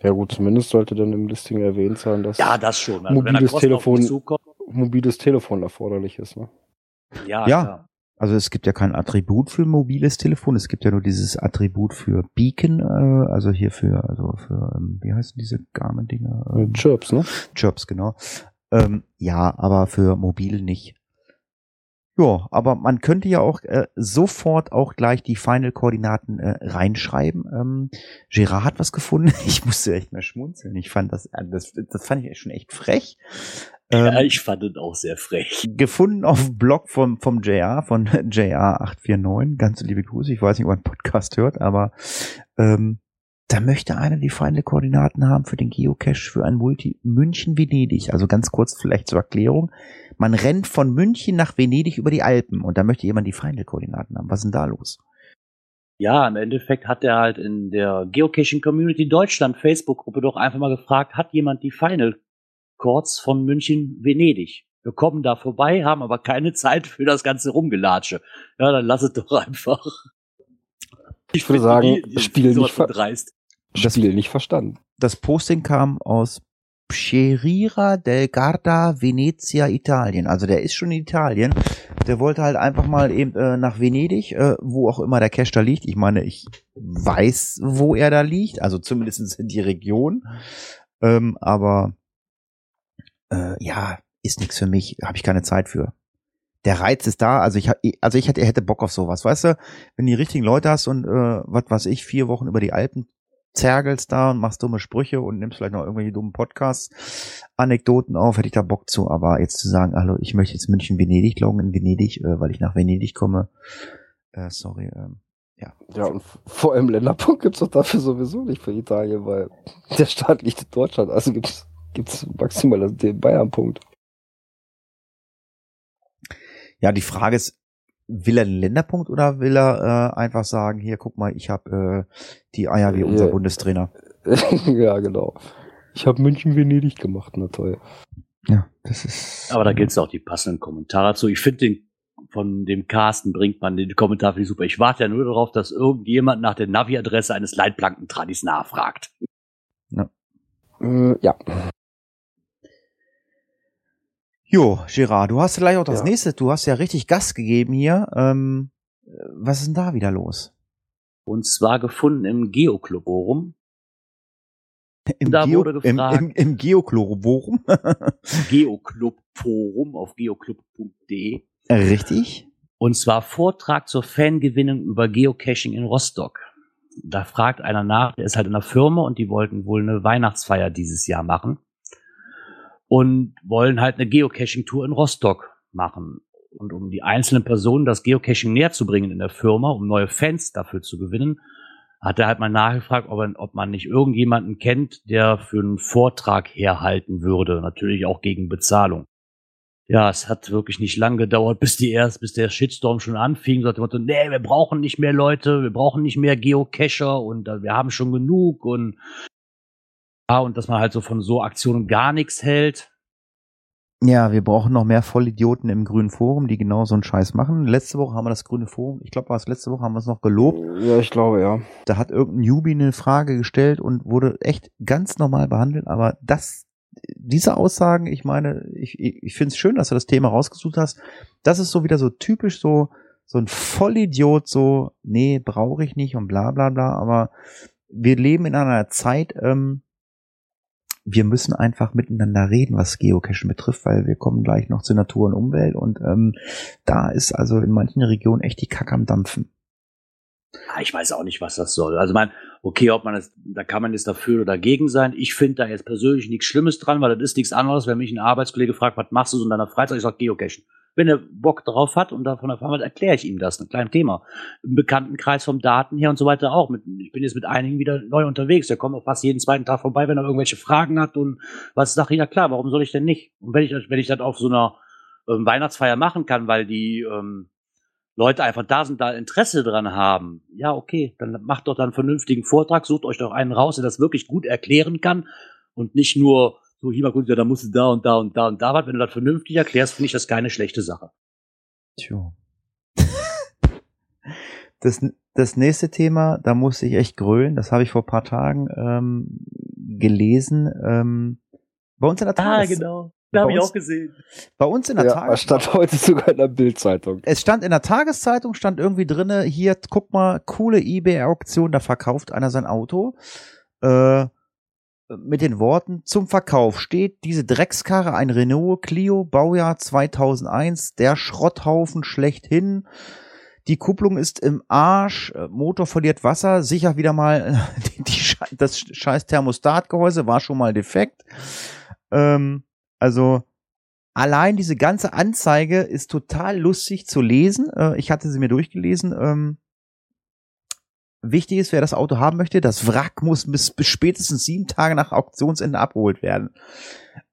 Ja gut, zumindest sollte dann im Listing erwähnt sein, dass Ja, das schon. Also Mobiles Telefon- mobiles Telefon erforderlich ist. Ne? ja, Ja. klar. Also es gibt ja kein Attribut für mobiles Telefon, es gibt ja nur dieses Attribut für Beacon, äh, also hier für, also für, ähm, wie heißen diese Garmin-Dinger? Ähm, Chirps, ne? Chirps, genau. Ähm, ja, aber für mobil nicht. Ja, aber man könnte ja auch äh, sofort auch gleich die Final-Koordinaten äh, reinschreiben. Ähm, Gerard hat was gefunden. <laughs> Ich musste echt mal schmunzeln. Ich fand das, äh, das, das fand ich schon echt frech. Ähm, ja, ich fand es auch sehr frech. gefunden auf dem Blog vom, vom JR, von <laughs> JR849. Ganz liebe Grüße. Ich weiß nicht, ob er einen Podcast hört, aber ähm, da möchte einer die feinde Koordinaten haben für den Geocache für ein Multi München-Venedig. Also ganz kurz vielleicht zur Erklärung. Man rennt von München nach Venedig über die Alpen und da möchte jemand die feinde Koordinaten haben. Was ist denn da los? Ja, im Endeffekt hat er halt in der Geocaching Community Deutschland Facebook-Gruppe doch einfach mal gefragt, hat jemand die Final Chords von München Venedig? Wir kommen da vorbei, haben aber keine Zeit für das ganze Rumgelatsche. Ja, dann lass es doch einfach. Ich würde sagen, die- die- Spiel nicht ver- dreist. Das- Spiel nicht verstanden. Das Posting kam aus Pscherira del Garda, Venezia, Italien. Also der ist schon in Italien. Der wollte halt einfach mal eben äh, nach Venedig, äh, wo auch immer der Cache da liegt. Ich meine, ich weiß, wo er da liegt, also zumindest in die Region. Ähm, aber äh, ja, ist nichts für mich, habe ich keine Zeit für. Der Reiz ist da, also ich also ich hätte, hätte Bock auf sowas, weißt du, wenn die richtigen Leute hast und äh, was weiß ich, vier Wochen über die Alpen zergelst da und machst dumme Sprüche und nimmst vielleicht noch irgendwelche dummen Podcasts, Anekdoten auf, hätte ich da Bock zu, aber jetzt zu sagen, hallo, ich möchte jetzt München, Venedig loggen in Venedig, äh, weil ich nach Venedig komme, äh, sorry, ähm, Ja, und f- vor allem Länderpunkt gibt's doch dafür sowieso nicht für Italien, weil der Staat liegt in Deutschland, also gibt's gibt's maximal den Bayern-Punkt. Ja, die Frage ist, will er einen Länderpunkt oder will er äh, einfach sagen, hier, guck mal, ich habe äh, die Eier wie unser Ja. Bundestrainer. <laughs> ja, genau. Ich habe München-Venedig gemacht, na toll. Ja, das ist. Aber da gibt's auch die passenden Kommentare dazu. Ich finde den von dem Carsten bringt man den Kommentar finde ich super. Ich warte ja nur darauf, dass irgendjemand nach der Navi-Adresse eines Leitplankentradis nachfragt. Äh, ja. Jo, Gerard, du hast gleich auch das Ja. nächste, du hast ja richtig Gas gegeben hier. Ähm, was ist denn da wieder los? Und zwar gefunden im Geoclub-Forum. <laughs> Im, Da Geo, wurde im, gefragt- im, im Geochloroborum. <laughs> Geoclub-Forum auf geoclub.de. richtig? Und zwar Vortrag zur Fangewinnung über Geocaching in Rostock. Da fragt einer nach, der ist halt in einer Firma und die wollten wohl eine Weihnachtsfeier dieses Jahr machen. Und wollen halt eine Geocaching-Tour in Rostock machen. Und um die einzelnen Personen das Geocaching näher zu bringen in der Firma, um neue Fans dafür zu gewinnen, hat er halt mal nachgefragt, ob, er, ob man nicht irgendjemanden kennt, der für einen Vortrag herhalten würde. Natürlich auch gegen Bezahlung. Ja, es hat wirklich nicht lang gedauert, bis die erst, bis der Shitstorm schon anfing. So, Motto, nee, wir brauchen nicht mehr Leute, wir brauchen nicht mehr Geocacher und wir haben schon genug und und dass man halt so von so Aktionen gar nichts hält. Ja, wir brauchen noch mehr Vollidioten im grünen Forum, die genau so einen Scheiß machen. Letzte Woche haben wir das grüne Forum, ich glaube, war es letzte Woche, haben wir es noch gelobt. Ja, ich glaube, ja. Da hat irgendein Newbie eine Frage gestellt und wurde echt ganz normal behandelt, aber das, diese Aussagen, ich meine, ich, ich, ich finde es schön, dass du das Thema rausgesucht hast. Das ist so wieder so typisch so, so ein Vollidiot, so, nee, brauche ich nicht und bla bla bla, aber wir leben in einer Zeit, ähm, wir müssen einfach miteinander reden, was Geocachen betrifft, weil wir kommen gleich noch zu Natur und Umwelt und ähm, da ist also in manchen Regionen echt die Kacke am Dampfen. Ah, Ich weiß auch nicht, was das soll. Also mein, okay, ob man das, da kann man jetzt dafür oder dagegen sein. Ich finde da jetzt persönlich nichts Schlimmes dran, weil das ist nichts anderes, wenn mich ein Arbeitskollege fragt, was machst du so in deiner Freizeit? Ich sag Geocachen. Wenn er Bock drauf hat und davon erfahren hat, erkläre ich ihm das, ein kleines Thema. Im Bekanntenkreis vom Daten her und so weiter auch. Mit, ich bin jetzt mit einigen wieder neu unterwegs. Der kommt auch fast jeden zweiten Tag vorbei, wenn er irgendwelche Fragen hat und was sage ich, ja klar, warum soll ich denn nicht? Und wenn ich, wenn ich das auf so einer ähm, Weihnachtsfeier machen kann, weil die ähm, Leute einfach da sind, da Interesse dran haben, ja, okay, dann macht doch dann einen vernünftigen Vortrag, sucht euch doch einen raus, der das wirklich gut erklären kann und nicht nur so, hier mal gut, ja, da musst du da und da und da und da was. Wenn du das vernünftig erklärst, finde ich das keine schlechte Sache. Tja. <laughs> Das, das nächste Thema, da musste ich echt grölen, das habe ich vor ein paar Tagen ähm, gelesen. Ähm, bei uns in der Tages genau. Bei Da habe ich uns- auch gesehen. Bei uns in der Ja, Tages stand heute sogar in der Bildzeitung. es stand in der Tageszeitung, stand irgendwie drinne, hier, guck mal, coole eBay-Auktion, da verkauft einer sein Auto. Äh, mit den Worten, zum Verkauf steht diese Dreckskarre, ein Renault Clio, Baujahr 2001, der Schrotthaufen schlechthin. Die Kupplung ist im Arsch, äh, Motor verliert Wasser, sicher wieder mal, <laughs> die, die, das scheiß Thermostatgehäuse war schon mal defekt. Ähm, also, allein diese ganze Anzeige ist total lustig zu lesen. Äh, ich hatte sie mir durchgelesen. Ähm, wichtig ist, wer das Auto haben möchte, das Wrack muss bis, bis spätestens sieben Tage nach Auktionsende abgeholt werden.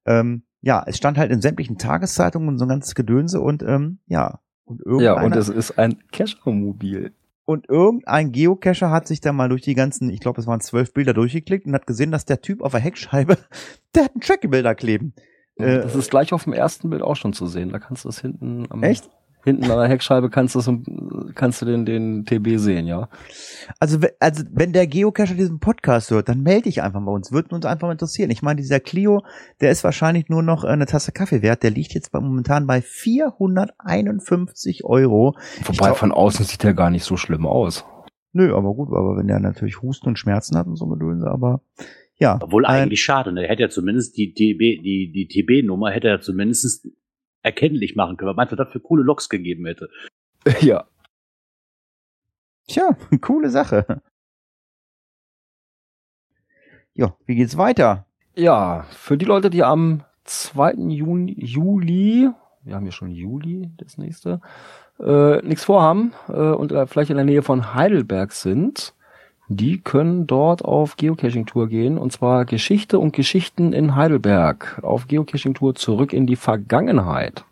Ähm, ja, es stand halt in sämtlichen Tageszeitungen und so ein ganzes Gedönse und ähm, ja. Und Ja, und es ist ein Keschermobil. und irgendein Geocacher hat sich da mal durch die ganzen, ich glaube, es waren zwölf Bilder durchgeklickt und hat gesehen, dass der Typ auf der Heckscheibe, <laughs> der hat einen Tracky-Bilder kleben. Äh, das ist gleich auf dem ersten Bild auch schon zu sehen. Da kannst du es hinten am, Echt? Hinten an der Heckscheibe kannst du im- kannst du den, den TB sehen, ja. Also, also wenn der Geocacher diesen Podcast hört, dann melde dich einfach bei uns. Würde uns einfach mal interessieren. Ich meine, dieser Clio, der ist wahrscheinlich nur noch äh, eine Tasse Kaffee wert. Der liegt jetzt bei, momentan bei 451 Euro. Wobei glaub- von außen sieht der gar nicht so schlimm aus. Nö, aber gut, aber wenn der natürlich Husten und Schmerzen hat und so Gedönse, aber ja. Obwohl ein- eigentlich schade, ne? Er hätte ja zumindest die TB, die, die TB-Nummer hätte er zumindest erkennlich machen können. Was meinst du, was das für coole Loks gegeben hätte? <laughs> ja. Tja, <laughs> coole Sache. Ja, wie geht's weiter? Ja, für die Leute, die am 2. Juni, Juli, wir haben ja schon Juli, das nächste, äh, nichts vorhaben äh, und äh, vielleicht in der Nähe von Heidelberg sind, die können dort auf Geocaching-Tour gehen und zwar Geschichte und Geschichten in Heidelberg auf Geocaching-Tour zurück in die Vergangenheit.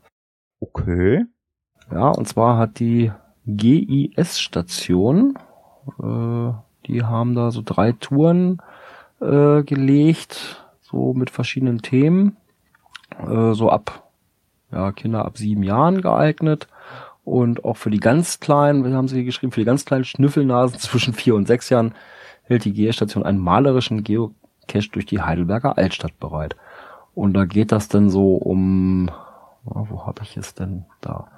Okay. Ja, und zwar hat die GIS-Station, äh, die haben da so drei Touren äh, gelegt, so mit verschiedenen Themen, äh, so ab, ja, Kinder ab sieben Jahren geeignet. Und auch für die ganz kleinen, wie haben sie geschrieben, für die ganz kleinen Schnüffelnasen <laughs> zwischen vier und sechs Jahren hält die GIS-Station einen malerischen Geocache durch die Heidelberger Altstadt bereit. Und da geht das dann so um, ja, wo habe ich es denn da?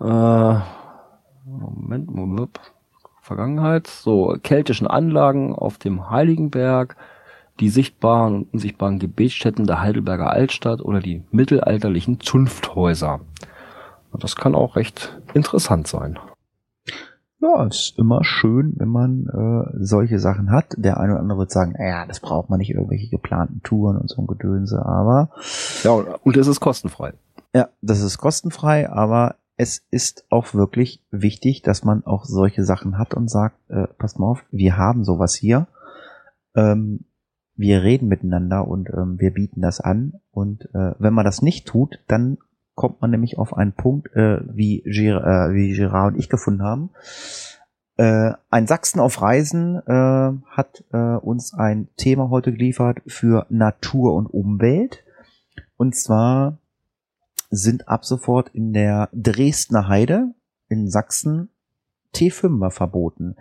Äh, Moment, Moment. Vergangenheit. So, keltischen Anlagen auf dem Heiligenberg, die sichtbaren und unsichtbaren Gebetsstätten der Heidelberger Altstadt oder die mittelalterlichen Zunfthäuser. Das kann auch recht interessant sein. Ja, ist immer schön, wenn man äh, solche Sachen hat. Der eine oder andere wird sagen, naja, das braucht man nicht, irgendwelche geplanten Touren und so ein Gedönse, aber Ja, und- und es ist kostenfrei. ja, das ist kostenfrei, aber es ist auch wirklich wichtig, dass man auch solche Sachen hat und sagt, äh, passt mal auf, wir haben sowas hier. Ähm, wir reden miteinander und ähm, wir bieten das an. Und äh, wenn man das nicht tut, dann kommt man nämlich auf einen Punkt, äh, wie, Ger äh, wie Gerard und ich gefunden haben. Äh, ein Sachsen auf Reisen äh, hat äh, uns ein Thema heute geliefert für Natur und Umwelt. Und zwar sind ab sofort in der Dresdner Heide in Sachsen T5er verboten.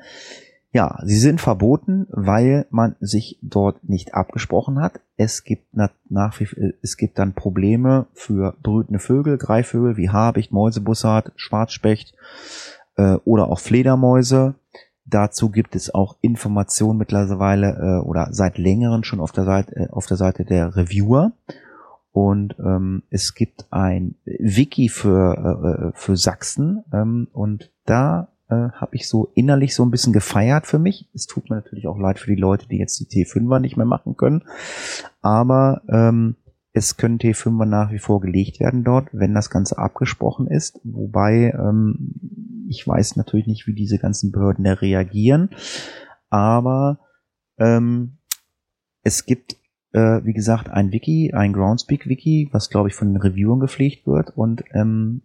Ja, sie sind verboten, weil man sich dort nicht abgesprochen hat. Es gibt na, nach wie es gibt dann Probleme für brütende Vögel, Greifvögel wie Habicht, Mäusebussard, Schwarzspecht äh, oder auch Fledermäuse. Dazu gibt es auch Informationen mittlerweile äh, oder seit längerem schon auf der Seite äh, auf der Seite der Reviewer. Und ähm, es gibt ein Wiki für, äh, für Sachsen ähm, und da äh, habe ich so innerlich so ein bisschen gefeiert für mich. Es tut mir natürlich auch leid für die Leute, die jetzt die T5er nicht mehr machen können. Aber ähm, es können T5er nach wie vor gelegt werden dort, wenn das Ganze abgesprochen ist. Wobei ähm, ich weiß natürlich nicht, wie diese ganzen Behörden da reagieren. Aber ähm, es gibt äh, wie gesagt, ein Wiki, ein Groundspeak-Wiki, was, glaube ich, von den Reviewern gepflegt wird. Und ähm,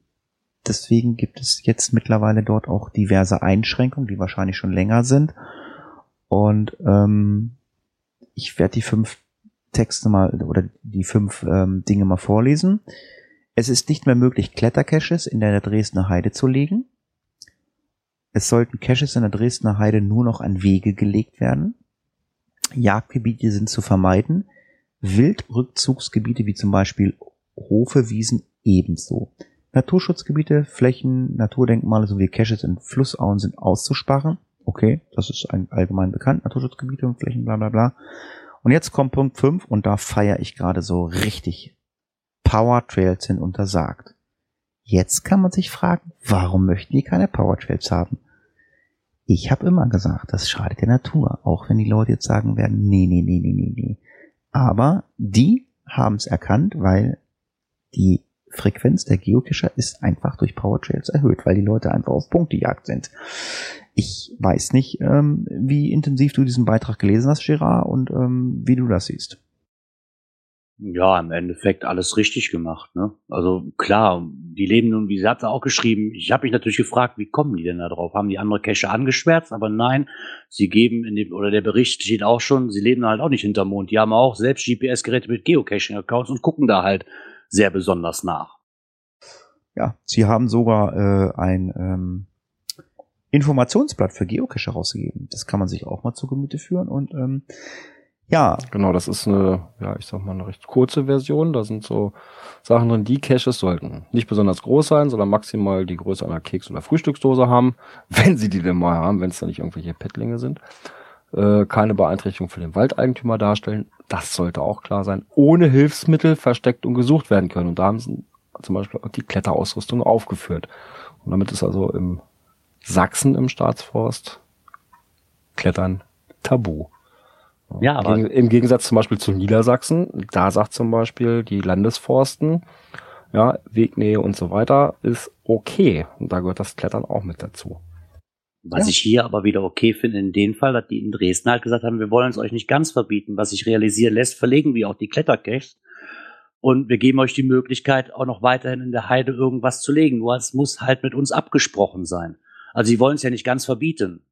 deswegen gibt es jetzt mittlerweile dort auch diverse Einschränkungen, die wahrscheinlich schon länger sind. Und ähm, ich werde die fünf Texte mal oder die fünf ähm, Dinge mal vorlesen. Es ist nicht mehr möglich, Klettercaches in der Dresdner Heide zu legen. Es sollten Caches in der Dresdner Heide nur noch an Wege gelegt werden. Jagdgebiete sind zu vermeiden. Wildrückzugsgebiete wie zum Beispiel Hofe, Wiesen ebenso. Naturschutzgebiete, Flächen, Naturdenkmale sowie Caches in Flussauen sind auszusparen. Okay, das ist ein allgemein bekannt. Naturschutzgebiete und Flächen, bla bla bla. Und jetzt kommt Punkt 5 und da feiere ich gerade so richtig. Power Trails sind untersagt. Jetzt kann man sich fragen, warum möchten die keine Power Trails haben? Ich habe immer gesagt, das schadet der Natur, auch wenn die Leute jetzt sagen werden, nee, nee, nee, nee, nee, nee. Aber die haben es erkannt, weil die Frequenz der Geocacher ist einfach durch Power Trails erhöht, weil die Leute einfach auf Punktejagd sind. Ich weiß nicht, ähm, wie intensiv du diesen Beitrag gelesen hast, Gerard, und ähm, wie du das siehst. Ja, im Endeffekt alles richtig gemacht. Ne? Also klar, die leben nun, wie sie hat auch geschrieben, ich habe mich natürlich gefragt, wie kommen die denn da drauf? Haben die andere Cache angeschwärzt? Aber nein, sie geben in dem, oder der Bericht steht auch schon, sie leben halt auch nicht hinterm Mond. Die haben auch selbst GPS-Geräte mit Geocaching-Accounts und gucken da halt sehr besonders nach. Ja, sie haben sogar äh, ein ähm, Informationsblatt für Geocache rausgegeben. Das kann man sich auch mal zu Gemüte führen und ähm, ja. Genau, das ist eine, ja, ich sag mal, eine recht kurze Version. Da sind so Sachen drin, die Caches sollten nicht besonders groß sein, sondern maximal die Größe einer Keks- oder Frühstücksdose haben, <laughs> wenn sie die denn mal haben, wenn es da nicht irgendwelche Pettlinge sind. Äh, keine Beeinträchtigung für den Waldeigentümer darstellen. Das sollte auch klar sein. Ohne Hilfsmittel versteckt und gesucht werden können. Und da haben sie zum Beispiel auch die Kletterausrüstung aufgeführt. Und damit ist also im Sachsen im Staatsforst Klettern tabu. Ja, aber Im Gegensatz zum Beispiel zu Niedersachsen, da sagt zum Beispiel die Landesforsten, ja, Wegnähe und so weiter ist okay. Und da gehört das Klettern auch mit dazu. Was Ja. ich hier aber wieder okay finde, in dem Fall, dass die in Dresden halt gesagt haben, wir wollen es euch nicht ganz verbieten. Was sich realisieren lässt, verlegen wir auch die Klettercaches. Und wir geben euch die Möglichkeit, auch noch weiterhin in der Heide irgendwas zu legen. Nur es muss halt mit uns abgesprochen sein. Also sie wollen es ja nicht ganz verbieten.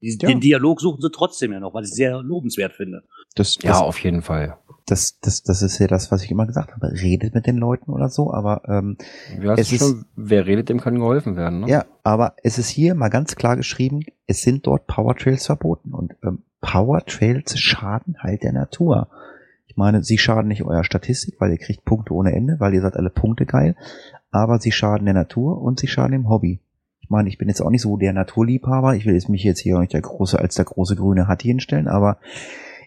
Die, Ja. Den Dialog suchen sie trotzdem ja noch, was ich sehr lobenswert finde. Das, das, Ja, auf jeden Fall. das, das, das ist ja das, was ich immer gesagt habe. Redet mit den Leuten oder so, aber ähm, Es es schon, wer redet, dem kann geholfen werden. Ne? Ja, aber es ist hier mal ganz klar geschrieben, es sind dort Power Trails verboten und ähm, Power Trails schaden halt der Natur. Ich meine, sie schaden nicht eurer Statistik, weil ihr kriegt Punkte ohne Ende, weil ihr seid alle Punkte geil, aber sie schaden der Natur und sie schaden dem Hobby. Ich meine, ich bin jetzt auch nicht so der Naturliebhaber, ich will jetzt mich jetzt hier auch nicht der große als der große grüne Hatti hinstellen, aber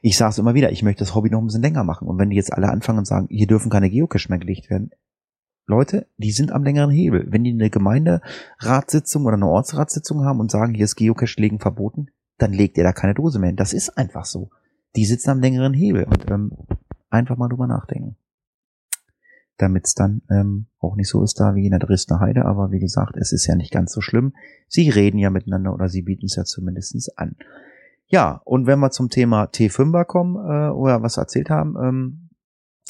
ich sage es immer wieder, ich möchte das Hobby noch ein bisschen länger machen und wenn die jetzt alle anfangen und sagen, hier dürfen keine Geocache mehr gelegt werden, Leute, die sind am längeren Hebel. Wenn die eine Gemeinderatssitzung oder eine Ortsratssitzung haben und sagen, hier ist Geocache-Legen verboten, dann legt ihr da keine Dose mehr hin. Das ist einfach so. Die sitzen am längeren Hebel und ähm, einfach mal drüber nachdenken. Damit es dann ähm, auch nicht so ist da wie in der Dresdner Heide, aber wie gesagt, es ist ja nicht ganz so schlimm. Sie reden ja miteinander oder sie bieten es ja zumindestens an. Ja, und wenn wir zum Thema T5er kommen äh, oder was erzählt haben, ähm,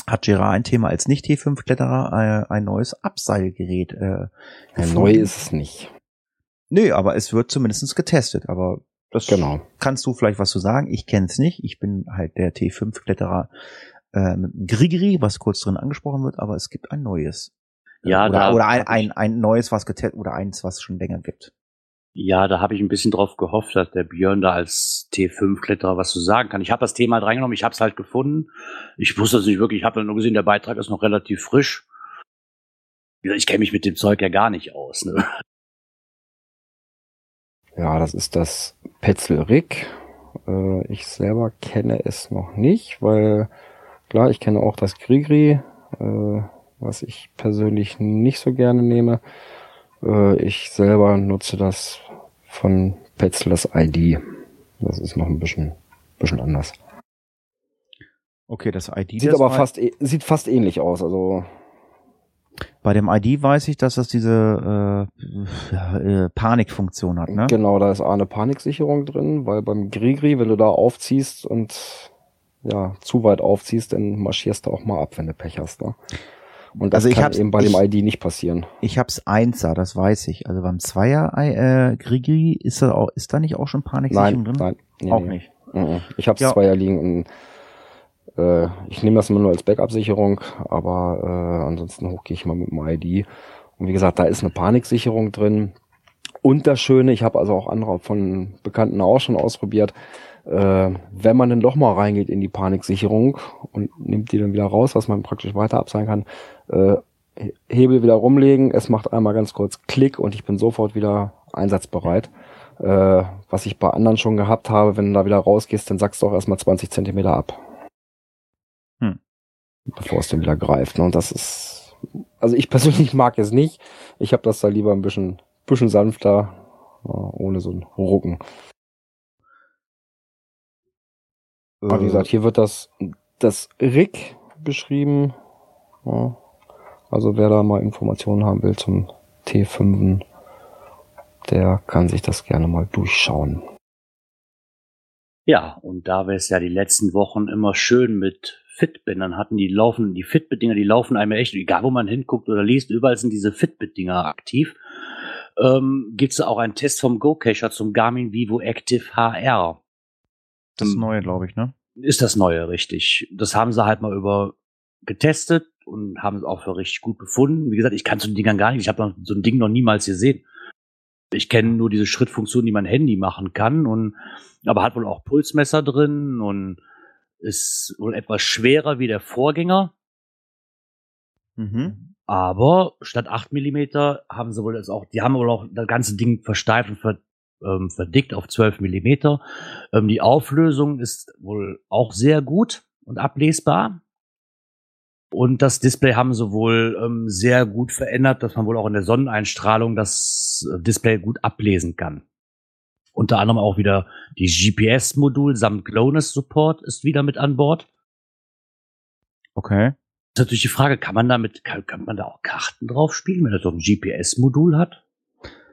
hat Gerard ein Thema als Nicht-T5-Kletterer äh, ein neues Abseilgerät. Äh, Ja, neu ist es nicht. Nö, aber es wird zumindest getestet. Aber das Genau. kannst du vielleicht was zu sagen. Ich kenne es nicht. Ich bin halt der T5-Kletterer äh, mit einem Grigri, was kurz drin angesprochen wird, aber es gibt ein neues. Ja, oder, da oder ein, ein, ein neues, was getestet oder eins, was es schon länger gibt. Ja, da habe ich ein bisschen drauf gehofft, dass der Björn da als T5-Kletterer was zu sagen kann. Ich habe das Thema halt reingenommen, ich habe es halt gefunden. Ich wusste es nicht wirklich, ich habe dann nur gesehen, der Beitrag ist noch relativ frisch. Ich kenne mich mit dem Zeug ja gar nicht aus. Ne? Ja, das ist das Petzel-Rig. Äh, ich selber kenne es noch nicht, weil klar, ich kenne auch das Grigri, äh, was ich persönlich nicht so gerne nehme. Äh, ich selber nutze das von Petzel, das ID. Das ist noch ein bisschen, bisschen anders. Okay, das ID. Sieht das aber fast, eh- sieht fast ähnlich aus. Also Bei dem ID weiß ich, dass das diese äh, äh, Panikfunktion hat, ne? Genau, da ist A eine Paniksicherung drin, weil beim Grigri, wenn du da aufziehst und ja, zu weit aufziehst, dann marschierst du auch mal ab, wenn du Pech hast. Ne? Und das Also ich kann hab's- eben bei ich- dem ID nicht passieren. Ich hab's Einser, das weiß ich. Also beim Zweier äh, Grigri ist da auch, ist da nicht auch schon Paniksicherung Nein, drin? nein, nee, auch nee. nicht. Mhm. Ich habe Ja. Zweier liegen und Äh, ich nehme das immer nur als Backup-Sicherung, aber äh, ansonsten hochgehe ich mal mit dem ID. Und wie gesagt, da ist eine Paniksicherung drin. Und das Schöne, ich habe also auch andere von Bekannten auch schon ausprobiert, wenn man dann doch mal reingeht in die Paniksicherung und nimmt die dann wieder raus, was man praktisch weiter abseilen kann, äh, Hebel wieder rumlegen, es macht einmal ganz kurz Klick und ich bin sofort wieder einsatzbereit. Äh, was ich bei anderen schon gehabt habe, wenn du da wieder rausgehst, dann sagst du auch erstmal 20 Zentimeter ab. Hm. Bevor es dann wieder greift. Ne? Und das ist, also ich <laughs> persönlich mag es nicht. Ich habe das da lieber ein bisschen, bisschen sanfter, ohne so einen Rucken. Aber wie gesagt, hier wird das, das Rig beschrieben. Ja. Also wer da mal Informationen haben will zum T5, der kann sich das gerne mal durchschauen. Ja, und da wir es ja die letzten Wochen immer schön mit Fitbindern hatten, die laufen, die Fitbit-Dinger, die laufen einem echt, egal wo man hinguckt oder liest, überall sind diese Fitbit-Dinger aktiv. Ähm, Gibt es auch einen Test vom Go-Cacher zum Garmin Vivo Active HR. Das neue, glaube ich, ne? Ist das neue, richtig. Das haben sie halt mal über getestet und haben es auch für richtig gut befunden. Wie gesagt, ich kann so ein Ding gar nicht. Ich habe so ein Ding noch niemals gesehen. Ich kenne nur diese Schrittfunktion, die mein Handy machen kann und aber hat wohl auch Pulsmesser drin und ist wohl etwas schwerer wie der Vorgänger. Mhm. Aber statt 8 Millimeter haben sie wohl jetzt auch, die haben wohl auch das ganze Ding versteift und ver, ähm, verdickt auf 12 Millimeter. Ähm, die Auflösung ist wohl auch sehr gut und ablesbar. Und das Display haben sie wohl ähm, sehr gut verändert, dass man wohl auch in der Sonneneinstrahlung das äh, Display gut ablesen kann. Unter anderem auch wieder die GPS-Modul samt GLONASS-Support ist wieder mit an Bord. Okay. Das ist natürlich die Frage, kann man damit, kann, kann man da auch Karten drauf spielen, wenn er doch ein GPS-Modul hat?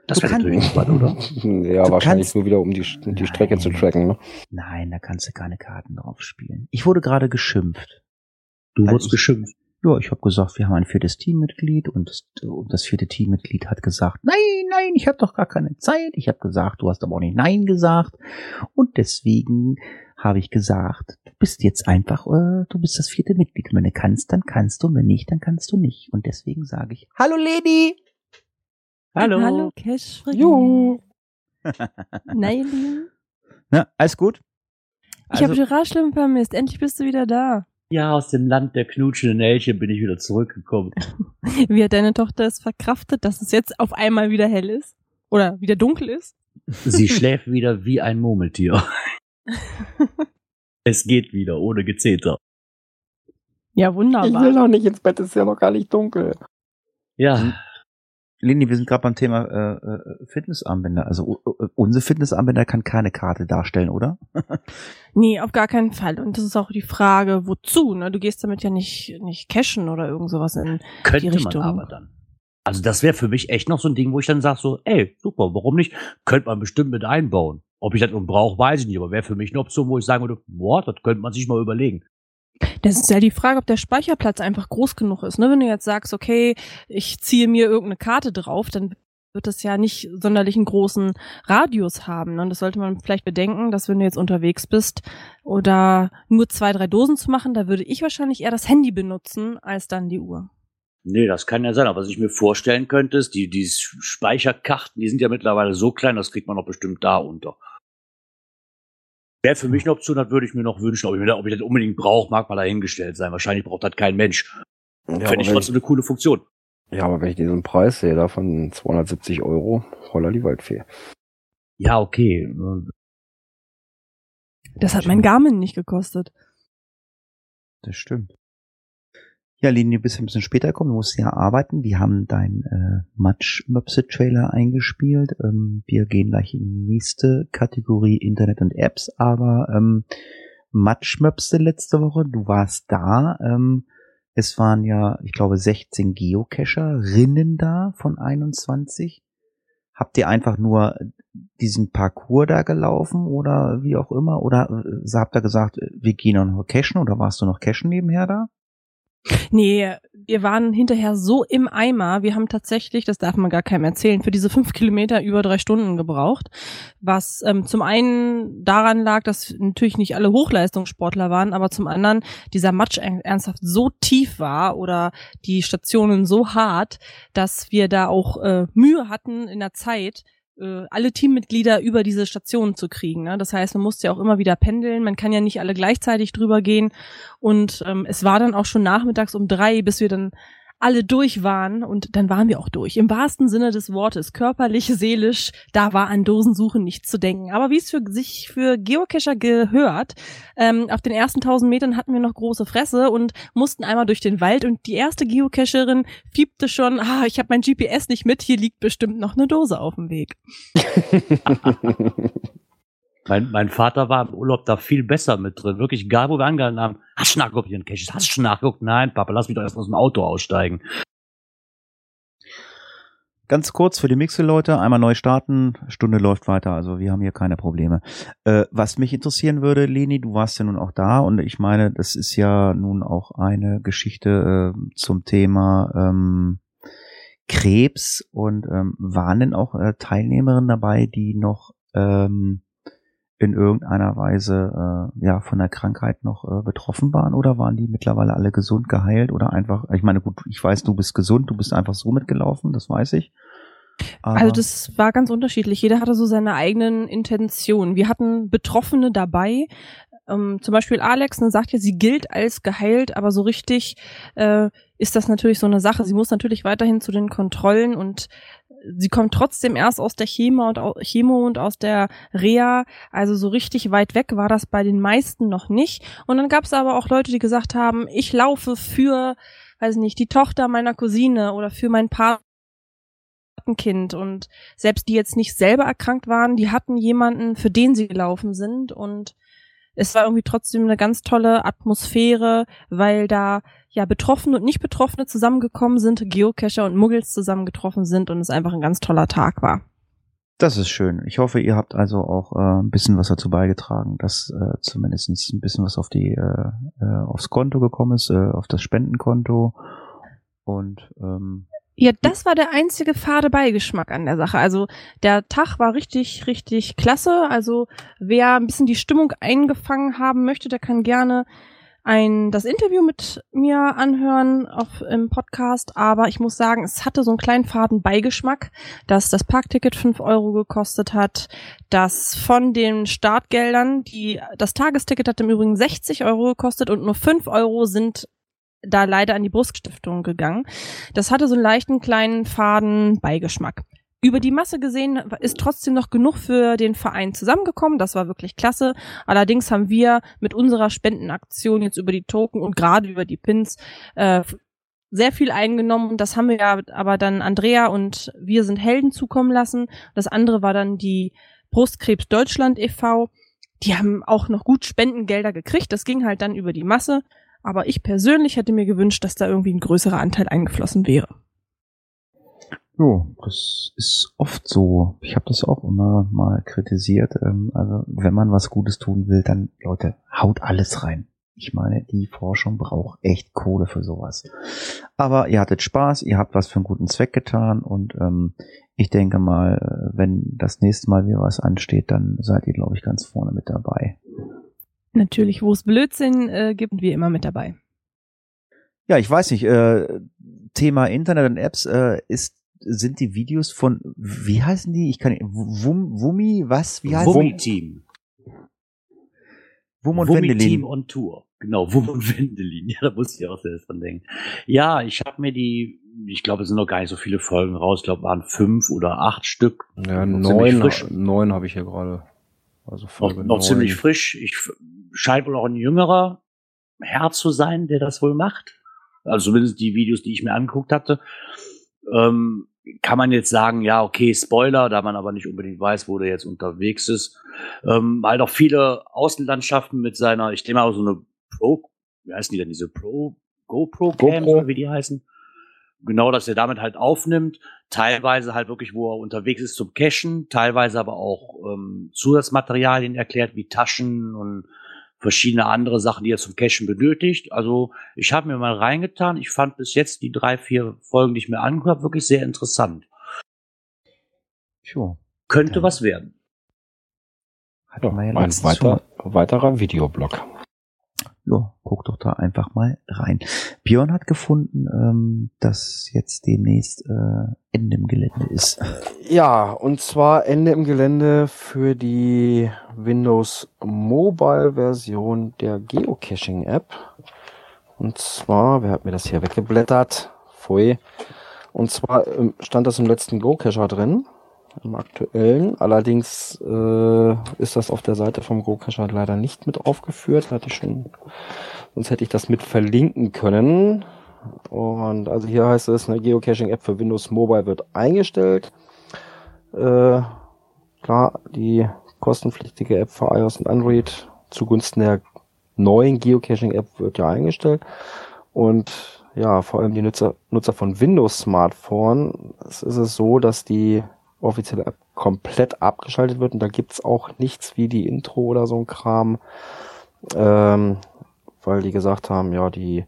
Das wäre natürlich spannend, oder? <laughs> ja, du wahrscheinlich nur wieder, um die, die Strecke zu tracken, ne? Nein, da kannst du keine Karten drauf spielen. Ich wurde gerade geschimpft. Du wurdest geschimpft. Ja, ich habe gesagt, wir haben ein viertes Teammitglied und das, und das vierte Teammitglied hat gesagt, nein, nein, ich habe doch gar keine Zeit. Ich habe gesagt, du hast aber auch nicht nein gesagt und deswegen habe ich gesagt, du bist jetzt einfach, äh, du bist das vierte Mitglied. Und wenn du kannst, dann kannst du, und wenn nicht, dann kannst du nicht. Und deswegen sage ich, hallo Lady! Hallo. Hallo, Cash. Jo. <laughs> Nein. Na, alles gut? Ich also, habe Gerard schlimm vermisst. Endlich bist du wieder da. Ja, aus dem Land der knutschenden Elche bin ich wieder zurückgekommen. <laughs> Wie hat deine Tochter es verkraftet, dass es jetzt auf einmal wieder hell ist? Oder wieder dunkel ist? Sie <laughs> schläft wieder wie ein Murmeltier. es geht wieder, ohne Gezeter. Ja, wunderbar. Ich will noch nicht ins Bett, es ist ja noch gar nicht dunkel. Ja, Lini, wir sind gerade beim Thema äh, äh Fitnessarmbänder. Also unsere Fitnessarmbänder kann keine Karte darstellen, oder? <laughs> nee, auf gar keinen Fall. Und das ist auch die Frage, wozu? Ne? Du gehst damit ja nicht nicht cashen oder irgend sowas in Könnte die Richtung. man aber dann. Also das wäre für mich echt noch so ein Ding, wo ich dann sage so, ey, super, warum nicht? Könnte man bestimmt mit einbauen. Ob ich das brauche, weiß ich nicht, aber wäre für mich eine Option, wo ich sagen würde, boah, das könnte man sich mal überlegen. Das ist ja die Frage, ob der Speicherplatz einfach groß genug ist. Ne? Wenn du jetzt sagst, okay, ich ziehe mir irgendeine Karte drauf, dann wird das ja nicht sonderlich einen großen Radius haben. Ne? Und das sollte man vielleicht bedenken, dass wenn du jetzt unterwegs bist oder nur zwei, drei Dosen zu machen, da würde ich wahrscheinlich eher das Handy benutzen als dann die Uhr. Nee, das kann ja sein. Aber was ich mir vorstellen könnte, ist, die, die Speicherkarten, die sind ja mittlerweile so klein, das kriegt man doch bestimmt da unter. Wäre für mich eine Option, das würde ich mir noch wünschen. Ob ich, ob ich das unbedingt brauche, mag mal dahingestellt sein. Wahrscheinlich braucht das kein Mensch. Ja, Finde ich trotzdem eine coole Funktion. Ja, aber wenn ich diesen Preis sehe, da von 270 Euro, holla die Waldfee. Ja, okay. Das hat mein Garmin nicht gekostet. Das stimmt. Ja, Linie, du bist ein bisschen später gekommen, du musst ja arbeiten. Wir haben dein äh, Match-Möpse-Trailer eingespielt. Ähm, wir gehen gleich in die nächste Kategorie Internet und Apps, aber ähm, Match-Möpse letzte Woche, du warst da. Ähm, es waren ja, ich glaube, 16 Geocacherinnen da von 21. Habt ihr einfach nur diesen Parcours da gelaufen oder wie auch immer? Oder äh, habt ihr gesagt, wir gehen noch cachen oder warst du noch cachen nebenher da? Nee, wir waren hinterher so im Eimer. Wir haben tatsächlich, das darf man gar keinem erzählen, für diese fünf Kilometer über drei Stunden gebraucht. Was ähm, zum einen daran lag, dass natürlich nicht alle Hochleistungssportler waren, aber zum anderen dieser Matsch ernsthaft so tief war oder die Stationen so hart, dass wir da auch äh, Mühe hatten in der Zeit, äh, alle Teammitglieder über diese Station zu kriegen. Ne? Das heißt, man musste ja auch immer wieder pendeln. Man kann ja nicht alle gleichzeitig drüber gehen. Und ähm, es war dann auch schon nachmittags um drei, bis wir dann alle durch waren und dann waren wir auch durch. Im wahrsten Sinne des Wortes, körperlich, seelisch, da war an Dosensuchen nichts zu denken. Aber wie es für sich für Geocacher gehört, ähm, auf den ersten tausend Metern hatten wir noch große Fresse und mussten einmal durch den Wald und die erste Geocacherin fiebte schon, ah, ich habe mein GPS nicht mit, hier liegt bestimmt noch eine Dose auf dem Weg. <laughs> Mein, mein Vater war im Urlaub da viel besser mit drin. Wirklich, egal wo wir angehalten haben. Hast du nachgeguckt, Ian Caches? Hast du nachgeguckt? Nein, Papa, lass mich doch erst aus dem Auto aussteigen. Ganz kurz für die Mixel-Leute, einmal neu starten, Stunde läuft weiter, also wir haben hier keine Probleme. Äh, was mich interessieren würde, Leni, du warst ja nun auch da und ich meine, das ist ja nun auch eine Geschichte äh, zum Thema ähm, Krebs und ähm, waren denn auch äh, Teilnehmerinnen dabei, die noch ähm, in irgendeiner Weise äh, ja von der Krankheit noch äh, betroffen waren oder waren die mittlerweile alle gesund geheilt oder einfach ich meine gut ich weiß du bist gesund du bist einfach so mitgelaufen das weiß ich. Aber also das war ganz unterschiedlich. Jeder hatte so seine eigenen Intentionen. Wir hatten Betroffene dabei ähm, zum Beispiel Alex ne, sagt ja sie gilt als geheilt aber so richtig äh, ist das natürlich so eine Sache sie muss natürlich weiterhin zu den Kontrollen und sie kommt trotzdem erst aus der Chemo und, Chemo und aus der Reha. Also so richtig weit weg war das bei den meisten noch nicht. Und dann gab es aber auch Leute, die gesagt haben, ich laufe für, weiß nicht, die Tochter meiner Cousine oder für mein Patenkind. Und selbst die jetzt nicht selber erkrankt waren, die hatten jemanden, für den sie gelaufen sind. Und es war irgendwie trotzdem eine ganz tolle Atmosphäre, weil da ja Betroffene und nicht Betroffene zusammengekommen sind, Geocacher und Muggels zusammengetroffen sind und es einfach ein ganz toller Tag war. Das ist schön. Ich hoffe, ihr habt also auch äh, ein bisschen was dazu beigetragen, dass äh, zumindest ein bisschen was auf die äh, äh, aufs Konto gekommen ist, äh, auf das Spendenkonto. Und ähm, ja, das war der einzige fade Beigeschmack an der Sache. Also der Tag war richtig, richtig klasse. Also wer ein bisschen die Stimmung eingefangen haben möchte, der kann gerne ein, das Interview mit mir anhören auf, im Podcast, aber ich muss sagen, es hatte so einen kleinen faden Beigeschmack, dass das Parkticket fünf Euro gekostet hat, dass von den Startgeldern, die, das Tagesticket hat im Übrigen 60 Euro gekostet und nur fünf Euro sind da leider an die Bruststiftung gegangen. Das hatte so einen leichten kleinen faden Beigeschmack über die Masse gesehen ist trotzdem noch genug für den Verein zusammengekommen. Das war wirklich klasse. Allerdings haben wir mit unserer Spendenaktion jetzt über die Token und gerade über die Pins äh, sehr viel eingenommen. Das haben wir ja aber dann Andrea und wir sind Helden zukommen lassen. Das andere war dann die Brustkrebs Deutschland e.V. Die haben auch noch gut Spendengelder gekriegt. Das ging halt dann über die Masse. Aber ich persönlich hätte mir gewünscht, dass da irgendwie ein größerer Anteil eingeflossen wäre. Jo, das ist oft so. Ich habe das auch immer mal kritisiert. Ähm, also wenn man was Gutes tun will, dann Leute, haut alles rein. Ich meine, die Forschung braucht echt Kohle für sowas. Aber ihr hattet Spaß, ihr habt was für einen guten Zweck getan und ähm, ich denke mal, wenn das nächste Mal wieder was ansteht, dann seid ihr, glaube ich, ganz vorne mit dabei. Natürlich, wo es Blödsinn äh, gibt, wir immer mit dabei. Ja, ich weiß nicht. Äh, Thema Internet und Apps äh, ist sind die Videos von, wie heißen die? Ich kann nicht, Wum, Wummi, was? Wie heißt Wummi Team. Wum und Wummi Team on Tour. Genau, Wum und Wendelin. Ja, da musste ich auch selbst dran denken. Ja, ich habe mir die, ich glaube, es sind noch gar nicht so viele Folgen raus. Ich glaube, waren fünf oder acht Stück. Ja, neun, neun habe ich hier gerade. Also Folge noch, noch ziemlich frisch. Ich scheint wohl auch ein jüngerer Herr zu sein, der das wohl macht. Also zumindest die Videos, die ich mir angeguckt hatte. Ähm, kann man jetzt sagen, ja, okay, Spoiler, da man aber nicht unbedingt weiß, wo der jetzt unterwegs ist. Ähm, halt auch viele Außenlandschaften mit seiner, ich denke mal, so eine Pro, wie heißen die denn, diese Pro, GoPro Cam, GoPro. wie die heißen. Genau, dass er damit halt aufnimmt. Teilweise halt wirklich, wo er unterwegs ist zum Cachen, teilweise aber auch ähm, Zusatzmaterialien erklärt, wie Taschen und verschiedene andere Sachen, die er zum Cashen benötigt. Also ich habe mir mal reingetan. Ich fand bis jetzt die drei, vier Folgen, die ich mir angeguckt habe, wirklich sehr interessant. Sure. Könnte Ja. was werden. Hat Ja, man ja ein weiter, weiterer Videoblog. Ja, guck doch da einfach mal rein. Björn hat gefunden, ähm, dass jetzt demnächst äh, Ende im Gelände ist. Ja, und zwar Ende im Gelände für die Windows Mobile Version der Geocaching App. Und zwar, wer hat mir das hier weggeblättert? Pfui. Und zwar ähm, stand das im letzten Go-Cacher drin, im aktuellen. Allerdings äh, ist das auf der Seite vom Go-Cacher leider nicht mit aufgeführt. Hatte ich schon, sonst hätte ich das mit verlinken können. Und also hier heißt es, eine Geocaching-App für Windows Mobile wird eingestellt. Äh, klar, die kostenpflichtige App für iOS und Android zugunsten der neuen Geocaching-App wird ja eingestellt. Und ja, vor allem die Nutzer, Nutzer von Windows Smartphone, es ist es so, dass die offizielle App komplett abgeschaltet wird und da gibt's auch nichts wie die Intro oder so ein Kram, ähm, weil die gesagt haben, ja, die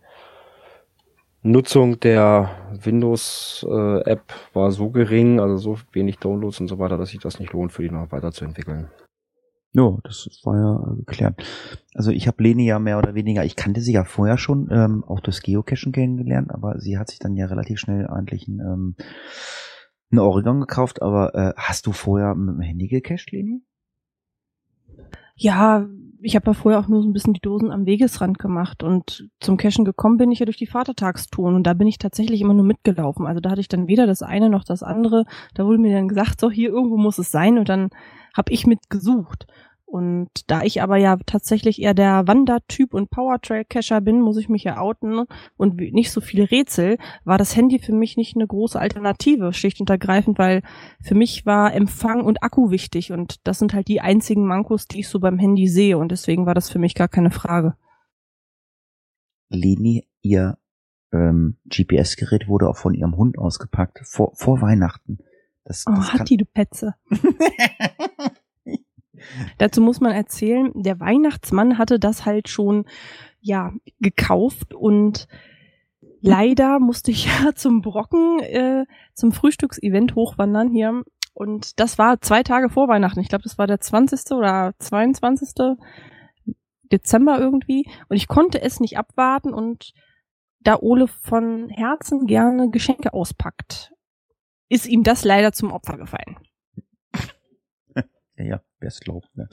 Nutzung der Windows-App war so gering, also so wenig Downloads und so weiter, dass sich das nicht lohnt, für die noch weiterzuentwickeln. Ja, das war ja äh, geklärt. Also ich habe Leni ja mehr oder weniger, ich kannte sie ja vorher schon, ähm, auch das Geocachen kennengelernt, aber sie hat sich dann ja relativ schnell eigentlich ein, ähm, ein Oregon gekauft. Aber äh, hast du vorher mit dem Handy gecached, Leni? Ja, ich habe ja vorher auch nur so ein bisschen die Dosen am Wegesrand gemacht und zum Cashen gekommen bin ich ja durch die Vatertagstouren und da bin ich tatsächlich immer nur mitgelaufen. Also da hatte ich dann weder das eine noch das andere. Da wurde mir dann gesagt, so hier irgendwo muss es sein und dann habe ich mitgesucht. Und da ich aber ja tatsächlich eher der Wandertyp und Powertrail-Cacher bin, muss ich mich ja outen und nicht so viele Rätsel, war das Handy für mich nicht eine große Alternative, schlicht und ergreifend, weil für mich war Empfang und Akku wichtig und das sind halt die einzigen Mankos, die ich so beim Handy sehe und deswegen war das für mich gar keine Frage. Leni, ihr ähm, GPS-Gerät wurde auch von ihrem Hund ausgepackt, vor, vor Weihnachten. Das, Oh, das hat die du Petze. <laughs> Dazu muss man erzählen, der Weihnachtsmann hatte das halt schon, ja, gekauft und leider musste ich <laughs> ja zum Brocken, äh, zum Frühstücksevent hochwandern hier. Und das war zwei Tage vor Weihnachten. Ich glaube, das war der 20. oder 22. Dezember irgendwie. Und ich konnte es nicht abwarten und da Ole von Herzen gerne Geschenke auspackt, ist ihm das leider zum Opfer gefallen. <laughs> Ja, wer es glaubt. Ne?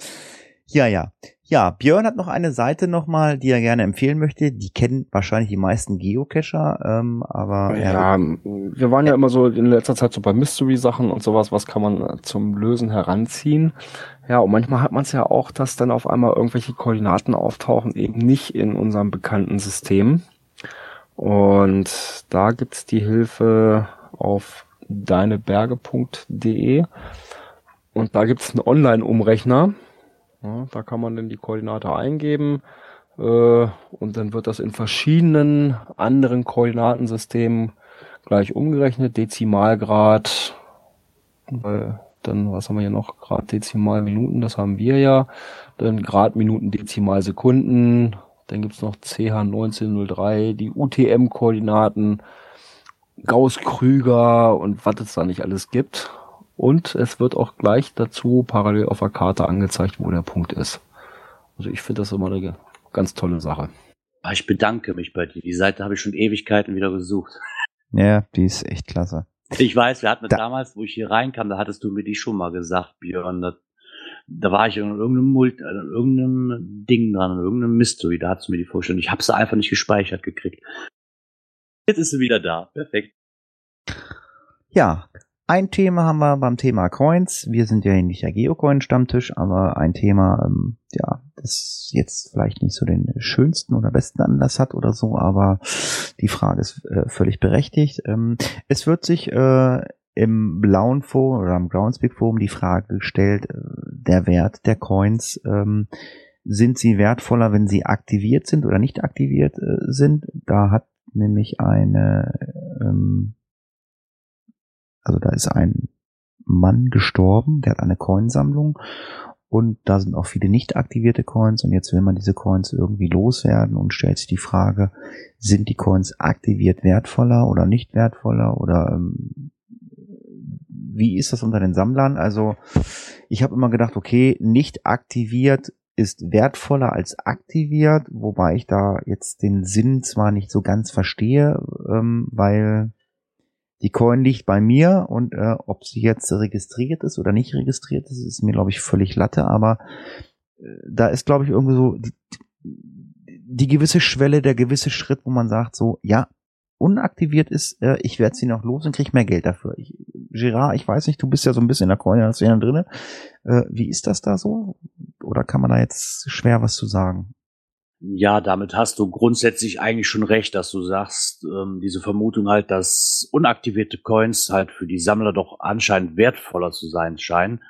Ja, ja. Ja, Björn hat noch eine Seite nochmal, die er gerne empfehlen möchte. Die kennen wahrscheinlich die meisten Geocacher, ähm, aber er- Ja, wir waren ja immer so in letzter Zeit so bei Mystery-Sachen und sowas, was kann man äh, zum Lösen heranziehen. Ja, und manchmal hat man es ja auch, dass dann auf einmal irgendwelche Koordinaten auftauchen, eben nicht in unserem bekannten System. Und da gibt's die Hilfe auf deineberge.de und da gibt's einen Online-Umrechner. Ja, da kann man dann die Koordinate eingeben äh, und dann wird das in verschiedenen anderen Koordinatensystemen gleich umgerechnet. Dezimalgrad, äh, dann, was haben wir hier noch? Grad, Dezimal, Minuten, das haben wir ja. Dann Grad, Minuten, Dezimal, Sekunden. Dann gibt's noch CH1903, die UTM-Koordinaten, Gauss-Krüger und was es da nicht alles gibt. Und es wird auch gleich dazu parallel auf der Karte angezeigt, wo der Punkt ist. Also ich finde das immer eine ganz tolle Sache. Ah, Ich bedanke mich bei dir. Die Seite habe ich schon Ewigkeiten wieder gesucht. ja, die ist echt klasse. Ich weiß, wir hatten Da- damals, wo ich hier reinkam, da hattest du mir die schon mal gesagt, Björn. Da, da war ich in irgendeinem, Mult, äh, in irgendeinem Ding dran, in irgendeinem Mystery. Da hattest du mir die vorgestellt. Ich habe sie einfach nicht gespeichert gekriegt. Jetzt ist sie wieder da. Perfekt. Ja, ein Thema haben wir beim Thema Coins. Wir sind ja nicht der Geocoin-Stammtisch, aber ein Thema, ähm, ja, das jetzt vielleicht nicht so den schönsten oder besten Anlass hat oder so, aber die Frage ist äh, völlig berechtigt. Ähm, es wird sich äh, im blauen Forum oder am Groundspeak Forum die Frage gestellt, äh, der Wert der Coins, ähm, sind sie wertvoller, wenn sie aktiviert sind oder nicht aktiviert äh, sind? Da hat nämlich eine ähm, also da ist ein Mann gestorben, der hat eine Coinsammlung. Und da sind auch viele nicht aktivierte Coins. Und jetzt will man diese Coins irgendwie loswerden und stellt sich die Frage, sind die Coins aktiviert wertvoller oder nicht wertvoller? Oder ähm, wie ist das unter den Sammlern? Also ich habe immer gedacht, okay, nicht aktiviert ist wertvoller als aktiviert, wobei ich da jetzt den Sinn zwar nicht so ganz verstehe, ähm, weil die Coin liegt bei mir und äh, ob sie jetzt registriert ist oder nicht registriert ist, ist mir, glaube ich, völlig Latte, aber äh, da ist, glaube ich, irgendwie so die, die gewisse Schwelle, der gewisse Schritt, wo man sagt, so, ja, unaktiviert ist, äh, ich werde sie noch los und kriege mehr Geld dafür. Ich, Gerard, ich weiß nicht, du bist ja so ein bisschen in der Coin-Szene drin. Äh, wie ist das da so? Oder kann man da jetzt schwer was zu sagen? Ja, damit hast du grundsätzlich eigentlich schon recht, dass du sagst, ähm, diese Vermutung halt, dass unaktivierte Coins halt für die Sammler doch anscheinend wertvoller zu sein scheinen,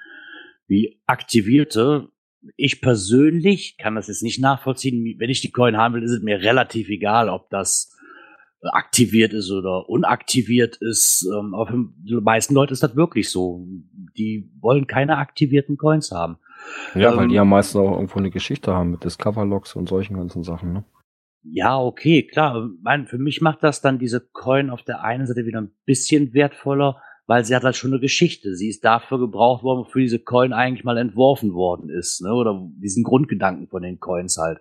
wie aktivierte. Ich persönlich kann das jetzt nicht nachvollziehen. Wenn ich die Coin haben will, ist es mir relativ egal, ob das aktiviert ist oder unaktiviert ist. Ähm, aber für die meisten Leute ist das wirklich so. Die wollen keine aktivierten Coins haben. Ja, ähm, weil die ja meistens auch irgendwo eine Geschichte haben mit Discover-Logs und solchen ganzen Sachen, ne? Ja, okay, klar. Mein, für mich macht das dann diese Coin auf der einen Seite wieder ein bisschen wertvoller, weil sie hat halt schon eine Geschichte. Sie ist dafür gebraucht worden, wofür diese Coin eigentlich mal entworfen worden ist, ne? Oder diesen Grundgedanken von den Coins halt.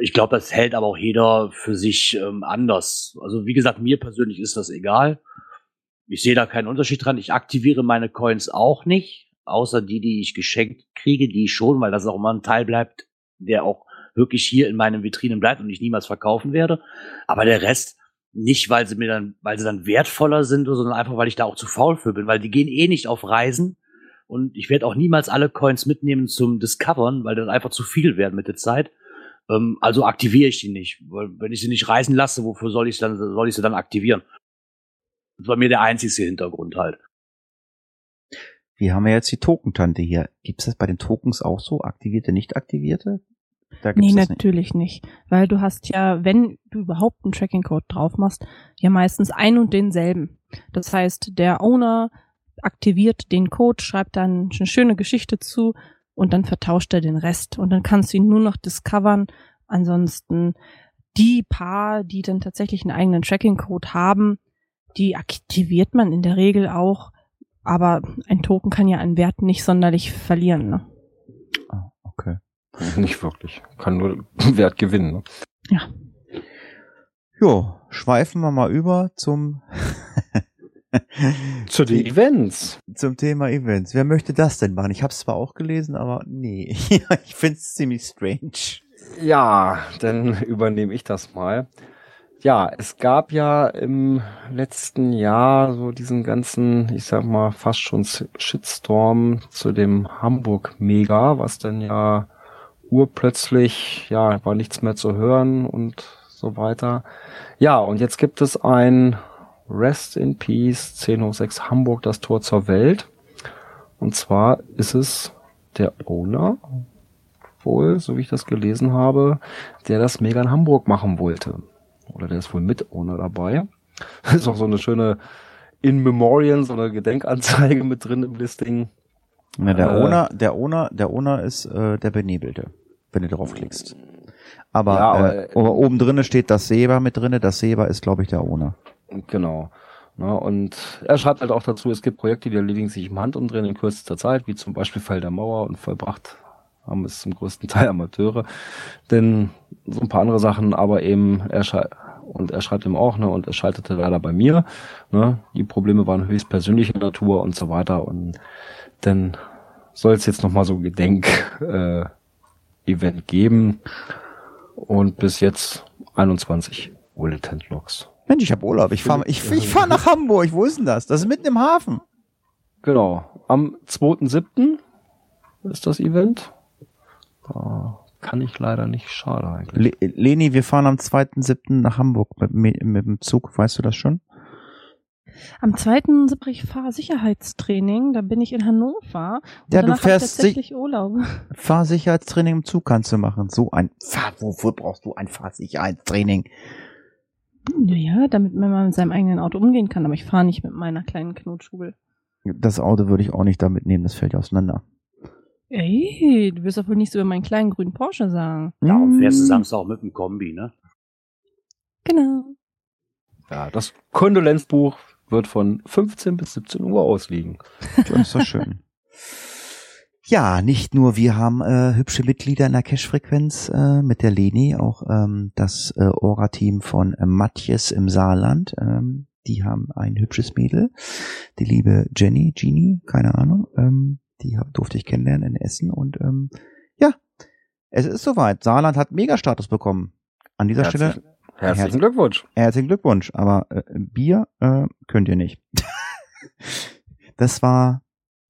Ich glaube, das hält aber auch jeder für sich ähm, anders. Also wie gesagt, mir persönlich ist das egal. Ich sehe da keinen Unterschied dran. Ich aktiviere meine Coins auch nicht außer die, die ich geschenkt kriege, die schon, weil das auch immer ein Teil bleibt, der auch wirklich hier in meinen Vitrinen bleibt und ich niemals verkaufen werde. Aber der Rest nicht, weil sie mir dann, weil sie dann wertvoller sind, sondern einfach, weil ich da auch zu faul für bin, weil die gehen eh nicht auf Reisen und ich werde auch niemals alle Coins mitnehmen zum Discovern, weil das einfach zu viel werden mit der Zeit. Ähm, also aktiviere ich die nicht, weil wenn ich sie nicht reisen lasse, wofür soll ich dann, soll ich sie dann aktivieren? Das war mir der einzige Hintergrund halt. Wir haben ja jetzt die Token-Tante hier. Gibt es das bei den Tokens auch so? Aktivierte, nicht aktivierte? Da nee, natürlich nicht. nicht. Weil du hast ja, wenn du überhaupt einen Tracking-Code drauf machst, ja meistens ein und denselben. Das heißt, der Owner aktiviert den Code, schreibt dann eine schöne Geschichte zu und dann vertauscht er den Rest. Und dann kannst du ihn nur noch discovern. Ansonsten die paar, die dann tatsächlich einen eigenen Tracking-Code haben, die aktiviert man in der Regel auch aber ein Token kann ja einen Wert nicht sonderlich verlieren. Ne? Ah, okay. Nicht wirklich. Kann nur <laughs> Wert gewinnen. Ne? Ja. Jo, schweifen wir mal über zum <laughs> zu den Events. Zum Thema Events. Wer möchte das denn machen? Ich habe es zwar auch gelesen, aber nee, <laughs> ich finde es ziemlich strange. Ja, dann übernehme ich das mal. Ja, es gab ja im letzten Jahr so diesen ganzen, ich sag mal, fast schon Shitstorm zu dem Hamburg Mega, was dann ja urplötzlich, ja, war nichts mehr zu hören und so weiter. Ja, und jetzt gibt es ein Rest in Peace 1006 Hamburg, das Tor zur Welt. Und zwar ist es der Owner, wohl, so wie ich das gelesen habe, der das Mega in Hamburg machen wollte oder der ist wohl mit Owner dabei. <laughs> ist auch so eine schöne In Memoriam, so eine Gedenkanzeige mit drin im Listing. Ja, der äh, Owner, der Owner, der Owner ist äh, der Benebelte, wenn du draufklickst. Aber, ja, aber äh, oben drinne steht das Seba mit drinne. Das Seba ist, glaube ich, der Owner. Genau. Na, und er schreibt halt auch dazu, es gibt Projekte, die erledigen sich im Handumdrehen in kürzester Zeit, wie zum Beispiel Fall der Mauer und vollbracht haben es zum größten Teil Amateure. Denn so ein paar andere Sachen, aber eben er und er schreibt ihm auch, ne, und er schaltete leider bei mir. Ne, die Probleme waren höchst persönlicher Natur und so weiter. Und dann soll es jetzt nochmal so ein Gedenk-Event äh, geben. Und bis jetzt 21 Willitent Logs. Mensch, ich habe Urlaub. Ich fahre ich, ich fahr nach Hamburg. Wo ist denn das? Das ist mitten im Hafen. Genau. Am 2.7. ist das Event. Da kann ich leider nicht. Schade eigentlich. Le Leni, wir fahren am 2.7. nach Hamburg mit, mit, dem Zug. Weißt du das schon? Am 2.7. ich Fahrsicherheitstraining. Da bin ich in Hannover. ja, du fährst tatsächlich Urlaub. <laughs> Fahrsicherheitstraining im Zug kannst du machen. So ein Fahr wofür brauchst du ein Fahrsicherheitstraining? Ja, damit man mit seinem eigenen Auto umgehen kann. Aber ich fahre nicht mit meiner kleinen Knutschubel. Das Auto würde ich auch nicht da mitnehmen. Das fällt ja auseinander. Ey, du wirst doch wohl nichts über meinen kleinen grünen Porsche sagen. Ja, und fährst du Mm. Samstag auch mit dem Kombi, ne? Genau. Ja, das Kondolenzbuch wird von 15 bis 17 Uhr ausliegen. Das ist doch schön. <laughs> Ja, nicht nur wir haben äh, hübsche Mitglieder in der Cash-Frequenz äh, mit der Leni, auch ähm, das äh, Ora-Team von äh, Matjes im Saarland. Ähm, die haben ein hübsches Mädel, die liebe Jenny, Genie, keine Ahnung. Ähm, die durfte ich kennenlernen in Essen und ähm, ja, es ist soweit. Saarland hat Megastatus bekommen. An dieser Stelle Herzlichen, Herzlichen- Glückwunsch. Herzlichen Glückwunsch, aber äh, Bier äh, könnt ihr nicht. <laughs> das war,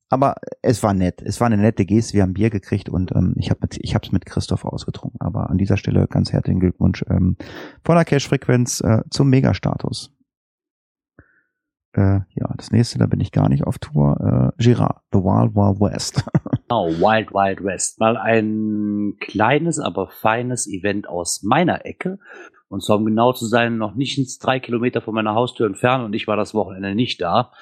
aber es war nett. Es war eine nette Geste. Wir haben Bier gekriegt und ähm, ich habe mit, ich habe es mit Christoph ausgetrunken. Aber an dieser Stelle ganz herzlichen Glückwunsch ähm, von der Cash-Frequenz äh, zum Megastatus. Äh, ja, das nächste, da bin ich gar nicht auf Tour. Äh, Girard, The Wild Wild West. <laughs> Genau, Wild Wild West. Mal ein kleines, aber feines Event aus meiner Ecke. Und zwar, um genau zu sein, noch nicht ins drei Kilometer von meiner Haustür entfernt und ich war das Wochenende nicht da.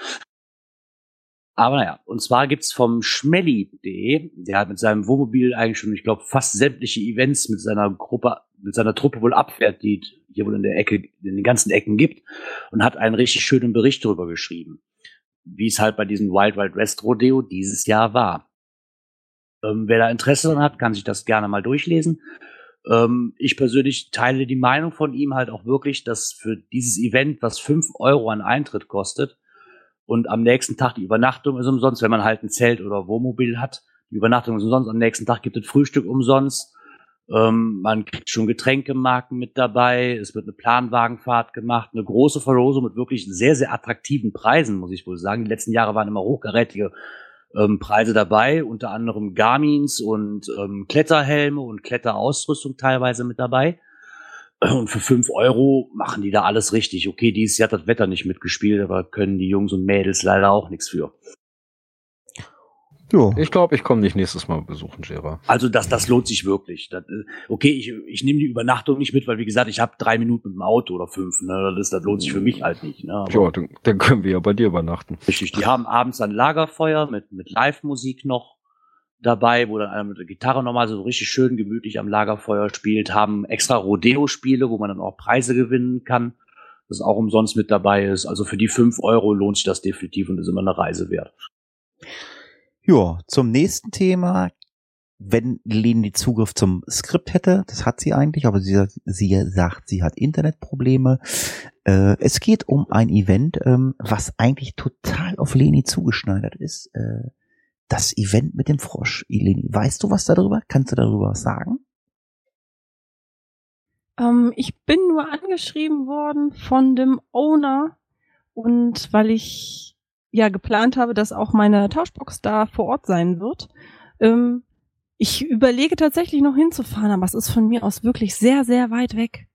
Aber naja, und zwar gibt's vom Schmelly.de, der hat mit seinem Wohnmobil eigentlich schon, ich glaube, fast sämtliche Events mit seiner Gruppe, mit seiner Truppe wohl abfährt, die hier wohl in der Ecke, in den ganzen Ecken gibt und hat einen richtig schönen Bericht darüber geschrieben, wie es halt bei diesem Wild Wild West Rodeo dieses Jahr war. Ähm, wer da Interesse dran hat, kann sich das gerne mal durchlesen. Ähm, ich persönlich teile die Meinung von ihm halt auch wirklich, dass für dieses Event, was fünf Euro an Eintritt kostet und am nächsten Tag die Übernachtung ist umsonst, wenn man halt ein Zelt oder Wohnmobil hat, die Übernachtung ist umsonst, am nächsten Tag gibt es Frühstück umsonst. Ähm, man kriegt schon Getränkemarken mit dabei, es wird eine Planwagenfahrt gemacht, eine große Verlosung mit wirklich sehr, sehr attraktiven Preisen, muss ich wohl sagen. Die letzten Jahre waren immer hochkarätige ähm, Preise dabei, unter anderem Garmins und ähm, Kletterhelme und Kletterausrüstung teilweise mit dabei. Und für fünf Euro machen die da alles richtig. Okay, dieses Jahr hat das Wetter nicht mitgespielt, aber können die Jungs und Mädels leider auch nichts für. jo. Ich glaube, ich komme nicht nächstes Mal besuchen, Gera. Also das, das lohnt sich wirklich. Das, okay, ich, ich nehme die Übernachtung nicht mit, weil wie gesagt, ich habe drei Minuten mit dem Auto oder fünf. Ne? Das, das lohnt sich für mich halt nicht. Ne? Aber Ja, dann, dann können wir ja bei dir übernachten. Richtig, die haben abends ein Lagerfeuer mit, mit Live-Musik noch dabei, wo dann einer mit der Gitarre nochmal so richtig schön gemütlich am Lagerfeuer spielt, haben extra Rodeo-Spiele, wo man dann auch Preise gewinnen kann, das auch umsonst mit dabei ist. Also für die fünf Euro lohnt sich das definitiv und ist immer eine Reise wert. Ja, zum nächsten Thema. Wenn Leni Zugriff zum Skript hätte, das hat sie eigentlich, aber sie, sie sagt, sie hat Internetprobleme. Äh, es geht um ein Event, ähm, was eigentlich total auf Leni zugeschneidert ist. Äh, das Event mit dem Frosch. Leni, weißt du was darüber? Kannst du darüber was sagen? Ähm, ich bin nur angeschrieben worden von dem Owner und weil ich ja geplant habe, dass auch meine Tauschbox da vor Ort sein wird. Ähm, ich überlege tatsächlich noch hinzufahren, aber es ist von mir aus wirklich sehr, sehr weit weg.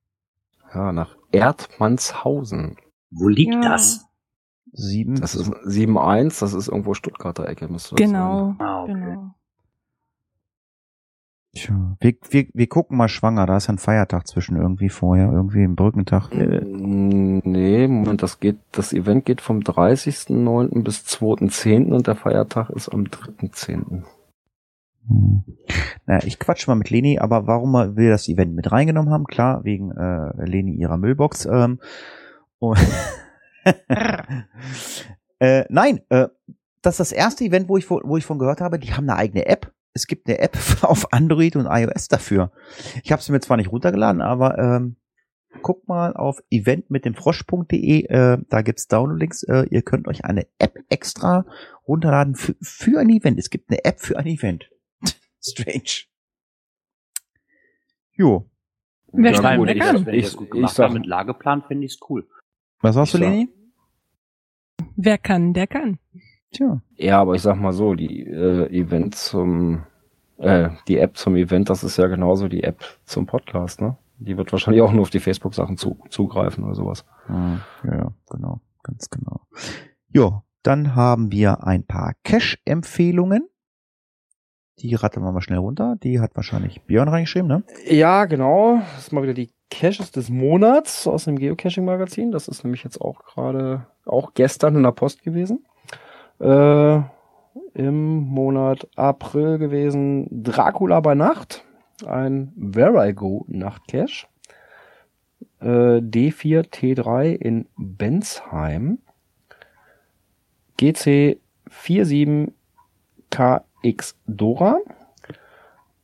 Ja, nach Erdmannshausen. Wo liegt Ja. das? Sieben. Das ist 7-1, das ist irgendwo Stuttgarter Ecke, müsste das Genau, Ah, okay. genau. Tja, wir, wir, wir gucken mal schwanger. Da ist ein Feiertag zwischen irgendwie vorher, irgendwie im Brückentag. sein. Äh, Nee, Moment, das geht, das Event geht vom 30.09. bis 2.10. und der Feiertag ist am 3.10. Hm. Naja, ich quatsch mal mit Leni, aber warum wir das Event mit reingenommen haben, klar, wegen äh, Leni ihrer Müllbox. Ähm, und <laughs> <laughs> äh, nein, äh, das ist das erste Event, wo ich, wo ich von gehört habe, die haben eine eigene App. Es gibt eine App <laughs> auf Android und iOS dafür. Ich habe sie mir zwar nicht runtergeladen, aber ähm, guck mal auf event mit dem Frosch.de, äh, da gibt's Download-Links. Äh, ihr könnt euch eine App extra runterladen für, für ein Event. Es gibt eine App für ein Event. <laughs> Strange. Jo. Wer wer wenn ich, ich, Ich- das gut ich gemacht sag- habe mit Lageplan, finde ich es cool. Was sagst du, Leni? Wer kann, der kann. Tja. Ja, aber ich sag mal so, die äh, Event zum, äh, die App zum Event, das ist ja genauso die App zum Podcast, ne? Die wird wahrscheinlich auch nur auf die Facebook-Sachen zu, zugreifen oder sowas. Ja, ja, genau, ganz genau. Jo, dann haben wir ein paar Cash-Empfehlungen. Die rattern wir mal schnell runter. Die hat wahrscheinlich Björn reingeschrieben, ne? Ja, genau. Das ist mal wieder die Caches des Monats aus dem Geocaching-Magazin. Das ist nämlich jetzt auch gerade, auch gestern in der Post gewesen. Äh, im Monat April gewesen Dracula bei Nacht, ein Where I Go Nachtcache. Äh, D4T3 in Bensheim. GC 47KX Dora.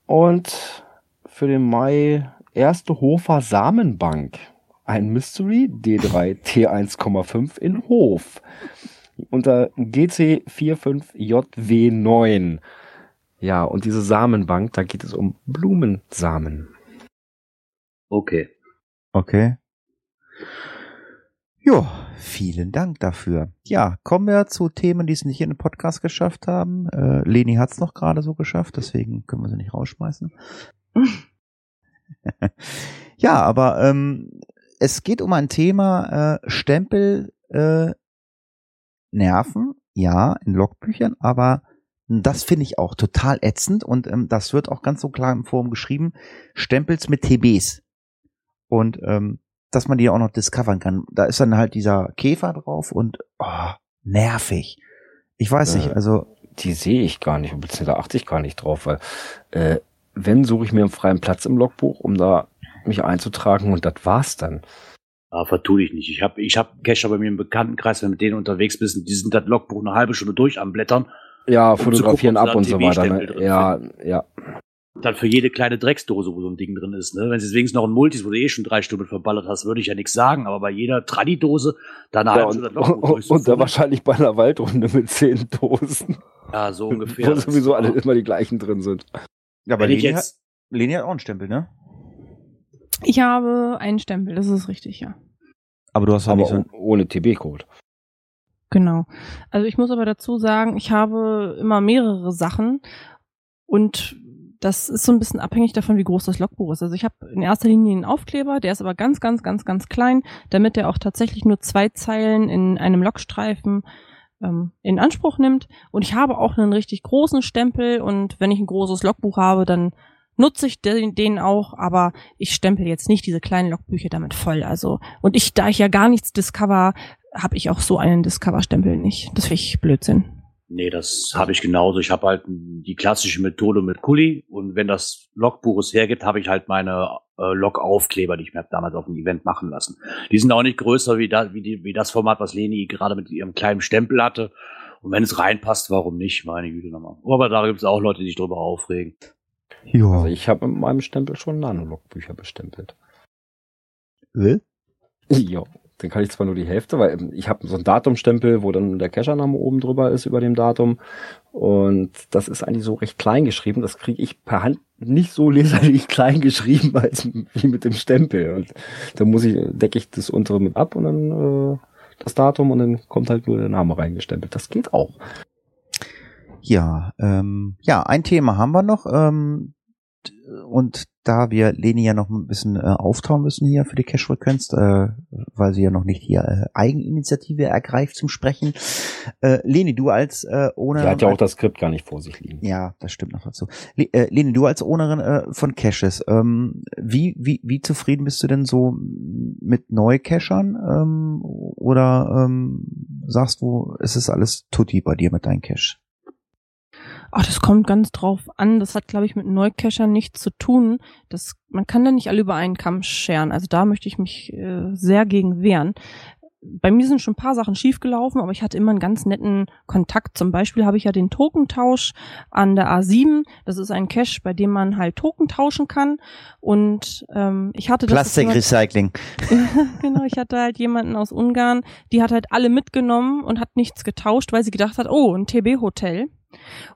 Und für den Mai erste Hofer Samenbank. Ein Mystery D3 <laughs> T1,5 in Hof. Unter GC45JW9. Ja, und diese Samenbank, da geht es um Blumensamen. Okay. Okay. Ja, vielen Dank dafür. Ja, kommen wir zu Themen, die es nicht in den Podcast geschafft haben. Äh, Leni hat es noch gerade so geschafft, deswegen können wir sie nicht rausschmeißen. <laughs> <laughs> ja, aber ähm, es geht um ein Thema äh, Stempel äh, nerven, ja, in Logbüchern, aber das finde ich auch total ätzend und ähm, das wird auch ganz so klar im Forum geschrieben, Stempels mit TBs. Und ähm, dass man die auch noch discovern kann. Da ist dann halt dieser Käfer drauf und oh, nervig. Ich weiß Äh, nicht, also Die sehe ich gar nicht, beziehungsweise da achte ich gar nicht drauf, weil äh, wenn suche ich mir einen freien Platz im Logbuch, um da mich einzutragen und das war's dann. Aber vertu dich nicht. Ich habe ich hab Cacher bei mir im Bekanntenkreis, wenn du mit denen unterwegs bist, die sind das Logbuch eine halbe Stunde durch am Blättern. Ja, Um fotografieren gucken, ab und so weiter. Ne? Ja, ja. Und dann für jede kleine Drecksdose, wo so ein Ding drin ist. Ne? Wenn es wenigstens noch ein Multis, wo du eh schon drei Stunden verballert hast, würde ich ja nichts sagen. Aber bei jeder Tradidose, da eine ja halbe und, das Logbuch <laughs> und, und da durchzufummeln. wahrscheinlich bei einer Waldrunde mit zehn Dosen, Ja, so <laughs> ungefähr. wo sowieso alle immer die gleichen drin sind. Ja, aber Leni hat, jetzt, Leni hat auch einen Stempel, ne? Ich habe einen Stempel, das ist richtig, ja. Aber du hast Aber nicht so oh- ohne TB-Code. Genau. Also ich muss aber dazu sagen, ich habe immer mehrere Sachen und das ist so ein bisschen abhängig davon, wie groß das Logbuch ist. Also ich habe in erster Linie einen Aufkleber, der ist aber ganz, ganz, ganz, ganz klein, damit er auch tatsächlich nur zwei Zeilen in einem Logstreifen ähm, in Anspruch nimmt. Und ich habe auch einen richtig großen Stempel und wenn ich ein großes Logbuch habe, dann nutze ich den, den auch, aber ich stempel jetzt nicht diese kleinen Logbücher damit voll. Also und ich, da ich ja gar nichts discover, habe ich auch so einen Discover-Stempel nicht. Das finde ich Blödsinn. Nee, das habe ich genauso. Ich habe halt die klassische Methode mit Kuli und wenn das Logbuch es hergibt, habe ich halt meine äh, Log-Aufkleber, die ich mir hab damals auf dem Event machen lassen. Die sind auch nicht größer wie, da, wie, die, wie das Format, was Leni gerade mit ihrem kleinen Stempel hatte. Und wenn es reinpasst, warum nicht? Meine Güte nochmal. Aber da gibt es auch Leute, die sich drüber aufregen. ja. Also ich habe mit meinem Stempel schon Nanologbücher bestempelt. Äh? <laughs> Ja, dann kann ich zwar nur die Hälfte, weil ähm, ich habe so einen Datumstempel, wo dann der Cachername oben drüber ist über dem Datum. Und das ist eigentlich so recht klein geschrieben. Das kriege ich per Hand nicht so leserlich <laughs> klein geschrieben als wie mit dem Stempel. Und da muss ich, decke ich das untere mit ab und dann äh, das Datum und dann kommt halt nur der Name reingestempelt. Das geht auch. Ja, ähm, ja, ein Thema haben wir noch. Ähm, und da wir Leni ja noch ein bisschen äh, auftauen müssen hier für die Cash-Frequenz, äh, weil sie ja noch nicht hier äh, Eigeninitiative ergreift zum Sprechen. Äh, Leni, du als äh, ohne Der hat ja auch das Skript gar nicht vor sich liegen. Ja, das stimmt noch dazu. Le äh, Leni, du als Ownerin äh, von Caches, ähm, wie, wie, wie zufrieden bist du denn so mit Neukachern? Ähm, oder ähm, sagst du, es ist alles tutti bei dir mit deinem Cache? Ach, das kommt ganz drauf an. Das hat, glaube ich, mit Neukachern nichts zu tun. Das, man kann da nicht alle über einen Kamm scheren. Also da möchte ich mich äh, sehr gegen wehren. Bei mir sind schon ein paar Sachen schiefgelaufen, aber ich hatte immer einen ganz netten Kontakt. Zum Beispiel habe ich ja den Tokentausch an der A7. Das ist ein Cache, bei dem man halt Token tauschen kann. Und ähm, ich hatte das Plastikrecycling. <laughs> genau, ich hatte halt jemanden aus Ungarn, die hat halt alle mitgenommen und hat nichts getauscht, weil sie gedacht hat, oh, ein TB-Hotel.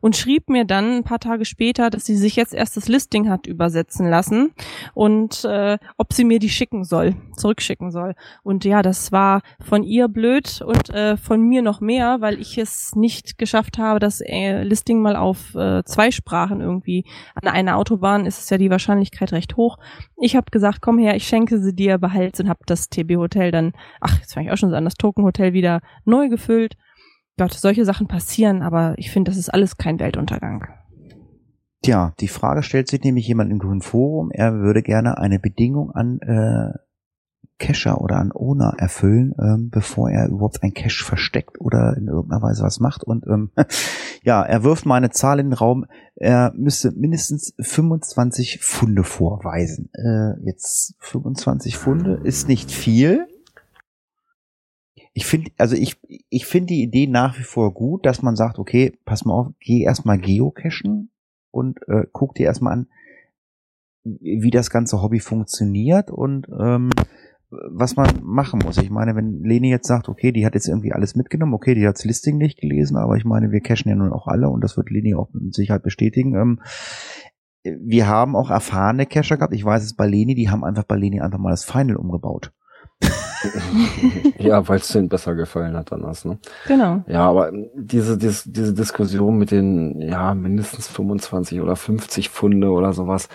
Und schrieb mir dann ein paar Tage später, dass sie sich jetzt erst das Listing hat übersetzen lassen und äh, ob sie mir die schicken soll, zurückschicken soll. Und ja, das war von ihr blöd und äh, von mir noch mehr, weil ich es nicht geschafft habe, das äh, Listing mal auf äh, zwei Sprachen irgendwie. An einer Autobahn ist es ja die Wahrscheinlichkeit recht hoch. Ich habe gesagt, komm her, ich schenke sie dir, behalt's und habe das TB-Hotel dann, ach, jetzt fange ich auch schon so an, das Token-Hotel wieder neu gefüllt. Gott, solche Sachen passieren, aber ich finde, das ist alles kein Weltuntergang. Tja, die Frage stellt sich nämlich jemand im Grünen Forum, er würde gerne eine Bedingung an äh, Cacher oder an Owner erfüllen, ähm, bevor er überhaupt ein Cache versteckt oder in irgendeiner Weise was macht. Und ähm, <laughs> Ja, er wirft mal eine Zahl in den Raum. Er müsste mindestens 25 Funde vorweisen. Äh, jetzt 25 Funde ist nicht viel. Ich finde, also ich, ich finde die Idee nach wie vor gut, dass man sagt, okay, pass mal auf, geh erstmal geocachen und äh, guck dir erstmal an, wie das ganze Hobby funktioniert und ähm, was man machen muss. Ich meine, wenn Leni jetzt sagt, okay, die hat jetzt irgendwie alles mitgenommen, okay, die hat das Listing nicht gelesen, aber ich meine, wir cashen ja nun auch alle und das wird Leni auch mit Sicherheit bestätigen. Ähm, wir haben auch erfahrene Cacher gehabt. Ich weiß es bei Leni, die haben einfach bei Leni einfach mal das Final umgebaut. <laughs> ja, weil es denen besser gefallen hat dann was, ne? Genau. Ja, aber diese, diese, diese Diskussion mit den, ja, mindestens 25 oder 50 Funde oder sowas.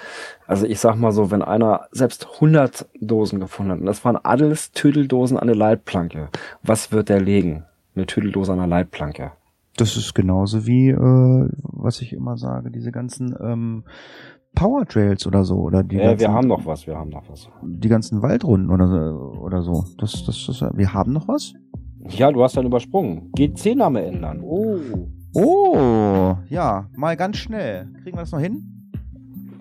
Also ich sag mal so, wenn einer selbst 100 Dosen gefunden hat, und das waren alles Tüdeldosen an der Leitplanke, was wird der legen? Eine Tüdeldose an der Leitplanke. Das ist genauso wie, äh, was ich immer sage, diese ganzen ähm, Power Trails oder so. Oder die Ja, ganzen, wir haben noch was, wir haben noch was. die ganzen Waldrunden oder so. Oder so. Das, das, das, wir haben noch was? Ja, du hast dann übersprungen. GC-Name ändern. Oh. Oh, ja, mal ganz schnell. Kriegen wir das noch hin?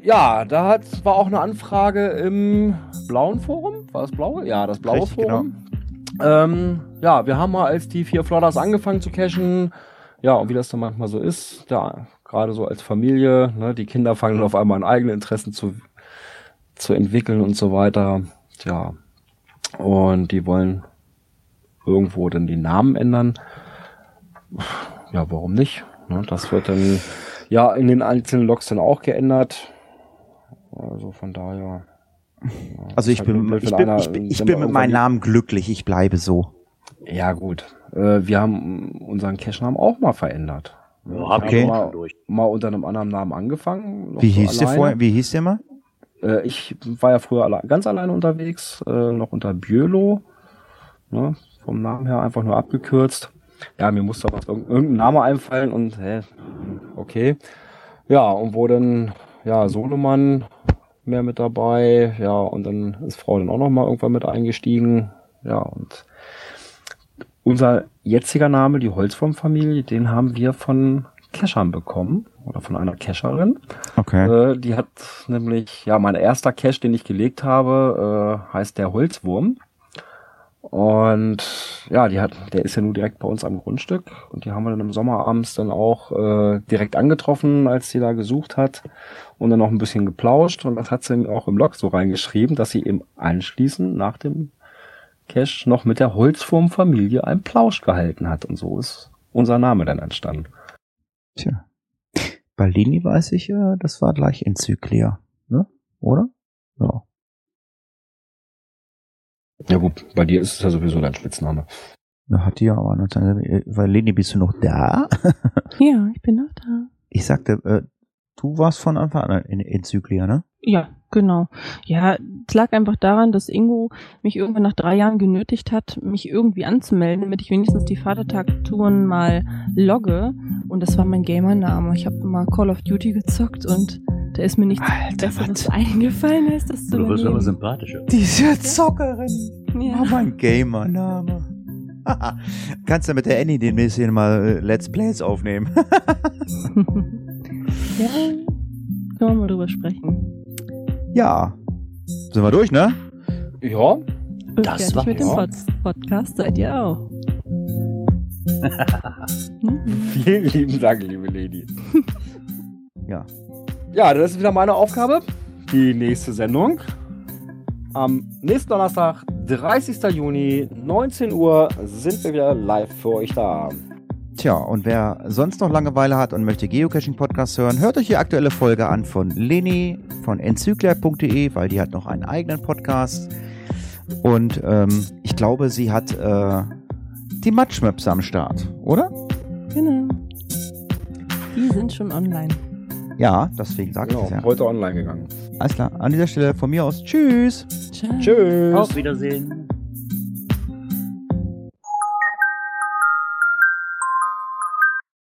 Ja, da hat, war auch eine Anfrage im blauen Forum. War das blaue? Ja, das blaue Richtig, Forum. Ähm, ja, wir haben mal als die vier Flodders angefangen zu cashen. Ja, und wie das dann manchmal so ist, da gerade so als Familie, ne, die Kinder fangen dann auf einmal an eigene Interessen zu, zu entwickeln und so weiter. Tja, und die wollen irgendwo dann die Namen ändern. Ja, warum nicht? Ne, das wird dann ja in den einzelnen Logs dann auch geändert. Also von daher. ja, Also ich halt bin, ich bin, einer ich bin, ich bin mit meinem Namen glücklich. Ich bleibe so. Ja, gut. Äh, wir haben unseren Cache-Namen auch mal verändert. Ja, hab Okay. durch. Mal unter einem anderen Namen angefangen. Wie so hieß der vorher? Wie hieß der mal? Äh, ich war ja früher alle, ganz alleine unterwegs, äh, noch unter Bjölo. Ne, vom Namen her einfach nur abgekürzt. Ja, mir musste was, irg- irgendein Name einfallen und hä, okay. Ja, und wo dann, ja, Solomann mehr mit dabei, ja, und dann ist Frau dann auch noch mal irgendwann mit eingestiegen. Ja, und unser jetziger Name, die Holzwurmfamilie, den haben wir von Keschern bekommen oder von einer Kescherin. Okay. Äh, die hat nämlich, ja, mein erster Cache, den ich gelegt habe, äh, heißt der Holzwurm. Und ja, die hat, der ist ja nur direkt bei uns am Grundstück und die haben wir dann im Sommer abends dann auch äh, direkt angetroffen, als sie da gesucht hat und dann noch ein bisschen geplauscht und das hat sie auch im Blog so reingeschrieben, dass sie eben anschließend nach dem Cache noch mit der Holzwurmfamilie einen Plausch gehalten hat und so ist unser Name dann entstanden. Tja. Bei Leni weiß ich, äh, das war gleich Enzyklia. Ne? Oder? Ja. Ja gut, bei dir ist es ja sowieso dein Spitzname. Da hat die ja aber noch, äh, weil Leni, bist du noch da? <laughs> Ja, ich bin noch da. Ich sagte, äh, du warst von Anfang an in Enzyklia, ne? Ja, genau. Ja, es lag einfach daran, dass Ingo mich irgendwann nach drei Jahren genötigt hat, mich irgendwie anzumelden, damit ich wenigstens die Vatertag-Touren mal logge. Und das war mein Gamername. Ich habe immer Call of Duty gezockt und da ist mir nichts Alter, Besseres was? eingefallen, als das zu Du wirst aber sympathischer. Diese Zockerin. Ja. Oh, mein Gamer-Name. <laughs> Kannst du mit der Annie den bisschen mal äh, Let's Plays aufnehmen? <laughs> <laughs> ja, können wir mal drüber sprechen. Ja. Sind wir durch, ne? Ja, Und Das war- mit dem ja. Pod Podcast seid ihr auch. <laughs> Vielen lieben Dank, liebe Lady. <laughs> Ja. Ja, das ist wieder meine Aufgabe. Die nächste Sendung. Am nächsten Donnerstag, 30. Juni, 19 Uhr, sind wir wieder live für euch da. Tja, und wer sonst noch Langeweile hat und möchte Geocaching-Podcast hören, hört euch die aktuelle Folge an von Leni von enzyklia.de, weil die hat noch einen eigenen Podcast. Und ähm, ich glaube, sie hat äh, die Matchmaps am Start, oder? Genau. Die sind schon online. Ja, deswegen sage Genau, ich es ja. heute online gegangen. Alles klar, an dieser Stelle von mir aus. Tschüss. Ciao. Tschüss. Auf Wiedersehen.